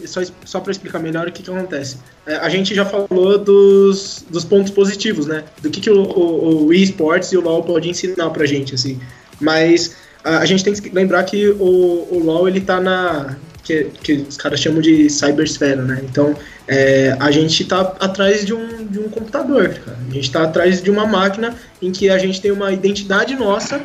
Só expli- só, explicar melhor o que, que acontece. É, a gente já falou dos, dos pontos positivos, né? Do que, que o, o, o eSports e o LoL pode ensinar pra gente, assim. Mas a, a gente tem que lembrar que o, o LoL, ele tá na... Que, que os caras chamam de cybersfera, né? Então, é, a gente tá atrás de um, de um computador, cara. A gente tá atrás de uma máquina em que a gente tem uma identidade nossa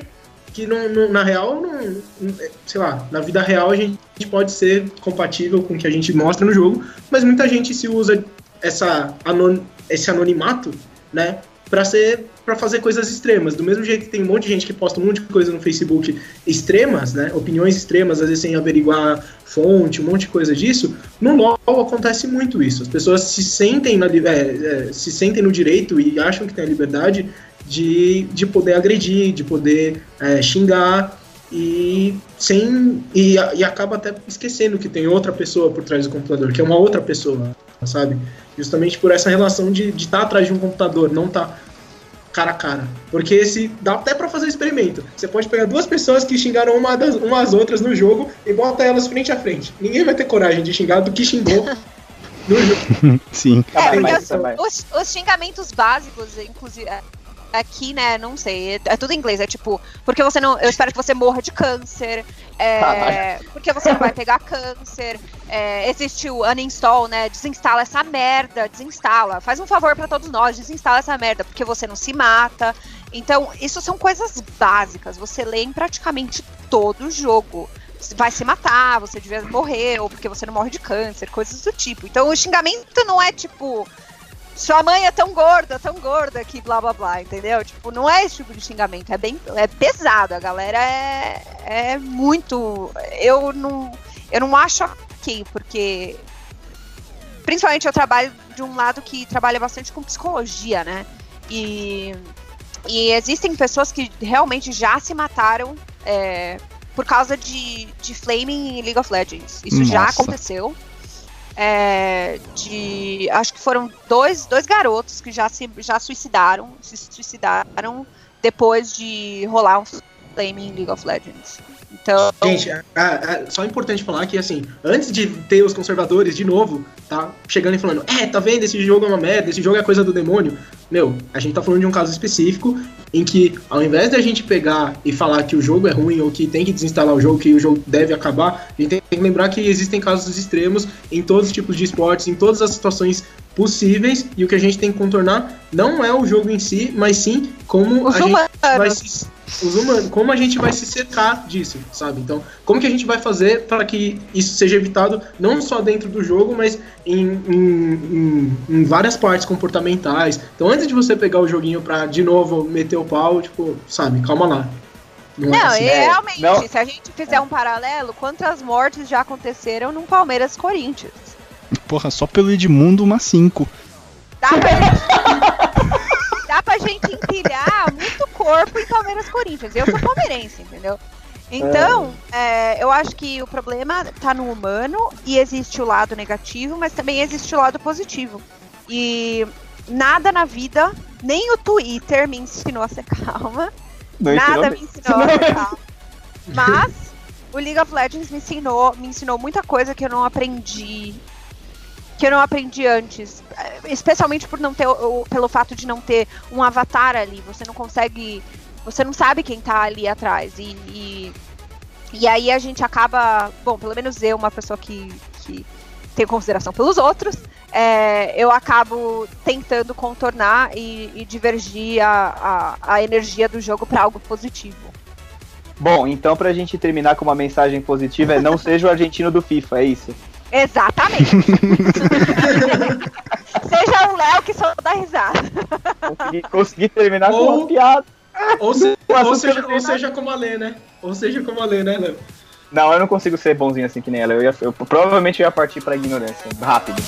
que não, não- na real, não, não- sei lá, na vida real a gente pode ser compatível com o que a gente mostra no jogo, mas muita gente se usa essa anon, esse anonimato, né, para ser para fazer coisas extremas. Do mesmo jeito que tem um monte de gente que posta um monte de coisa no Facebook extremas, né, opiniões extremas, às vezes sem averiguar fonte, um monte de coisa disso. No LoL acontece muito isso. As pessoas se sentem na, é, é, se sentem no direito e acham que tem a liberdade de, de poder agredir, de poder é, xingar e sem e, e acaba até esquecendo que tem outra pessoa por trás do computador, que é uma outra pessoa, sabe? Justamente por essa relação de estar atrás de um computador, não tá cara a cara. Porque esse dá até pra fazer experimento. Você pode pegar duas pessoas que xingaram uma das umas outras no jogo e bota elas frente a frente. Ninguém vai ter coragem de xingar do que xingou no jogo. Sim. É, os, os- os xingamentos básicos, inclusive. Aqui, né, não sei, é, tudo em inglês, é tipo, porque você não. Eu espero que você morra de câncer, é, porque você não vai pegar câncer, é, existe o uninstall, né? Desinstala essa merda, desinstala. Faz um favor pra todos nós, desinstala essa merda, porque você não se mata. Então, isso são coisas básicas, você lê em praticamente todo jogo. Vai se matar, você devia morrer, ou porque você não morre de câncer, coisas do tipo. Então o xingamento não é tipo. Sua mãe é tão gorda, tão gorda que blá blá blá, entendeu? Tipo, não é esse tipo de xingamento, é bem é pesado, a galera é, é muito. Eu não, eu não acho ok, porque principalmente eu trabalho de um lado que trabalha bastante com psicologia, né? E, e existem pessoas que realmente já se mataram é, por causa de, de flaming em League of Legends. Isso já Nossa. aconteceu. É, de acho que foram dois, dois garotos que já se já suicidaram se suicidaram depois de rolar um flame em League of Legends então Gente, é, é, é só importante falar que, assim, antes de ter os conservadores de novo, tá? Chegando e falando, é, tá vendo, esse jogo é uma merda, esse jogo é coisa do demônio. Meu, a gente tá falando de um caso específico em que, ao invés da gente pegar e falar que o jogo é ruim ou que tem que desinstalar o jogo, que o jogo deve acabar, a gente tem que lembrar que existem casos extremos em todos os tipos de esportes, em todas as situações possíveis, e o que a gente tem que contornar não é o jogo em si, mas sim como os a gente humanos vai se, os humanos, como a gente vai se cercar disso, sabe? Então, como que a gente vai fazer para que isso seja evitado não só dentro do jogo, mas em, em, em, em várias partes comportamentais. Então, antes antes de você pegar o joguinho pra de novo meter o pau, tipo, sabe, calma lá. Não, é Não, assim. e É, realmente, não. se a gente fizer um paralelo, quantas mortes já aconteceram num Palmeiras Corinthians? Porra, só pelo Edmundo, uma 5. Dá pra gente, dá pra gente empilhar muito corpo em Palmeiras Corinthians. Eu sou palmeirense, entendeu? Então, é, eu acho que o problema tá no humano e existe o lado negativo, mas também existe o lado positivo. E nada na vida, nem o Twitter me ensinou a ser calma. Não Nada ensinou me ensinou a ser calma. Mas o League of Legends me ensinou, me ensinou muita coisa que eu não aprendi. Que eu não aprendi antes. Especialmente por não ter, pelo fato de não ter um avatar ali. Você não consegue. Você não sabe quem tá ali atrás. E, e, e aí a gente acaba. Bom, pelo menos eu, uma pessoa que, que tem consideração pelos outros, é, eu acabo tentando contornar e, e divergir a, a, a energia do jogo para algo positivo. Bom, então pra gente terminar com uma mensagem positiva é não seja o argentino do FIFA, é isso. Exatamente. Seja o Léo que só dá risada. Consegui, consegui terminar com Ou- uma piada. Ou, se- O ou seja, ou seja como a Lê, né? Ou seja como a Lê, né, Léo? Não, eu não consigo ser bonzinho assim que nem ela. Eu, ia, eu provavelmente ia partir pra ignorância. Rápido.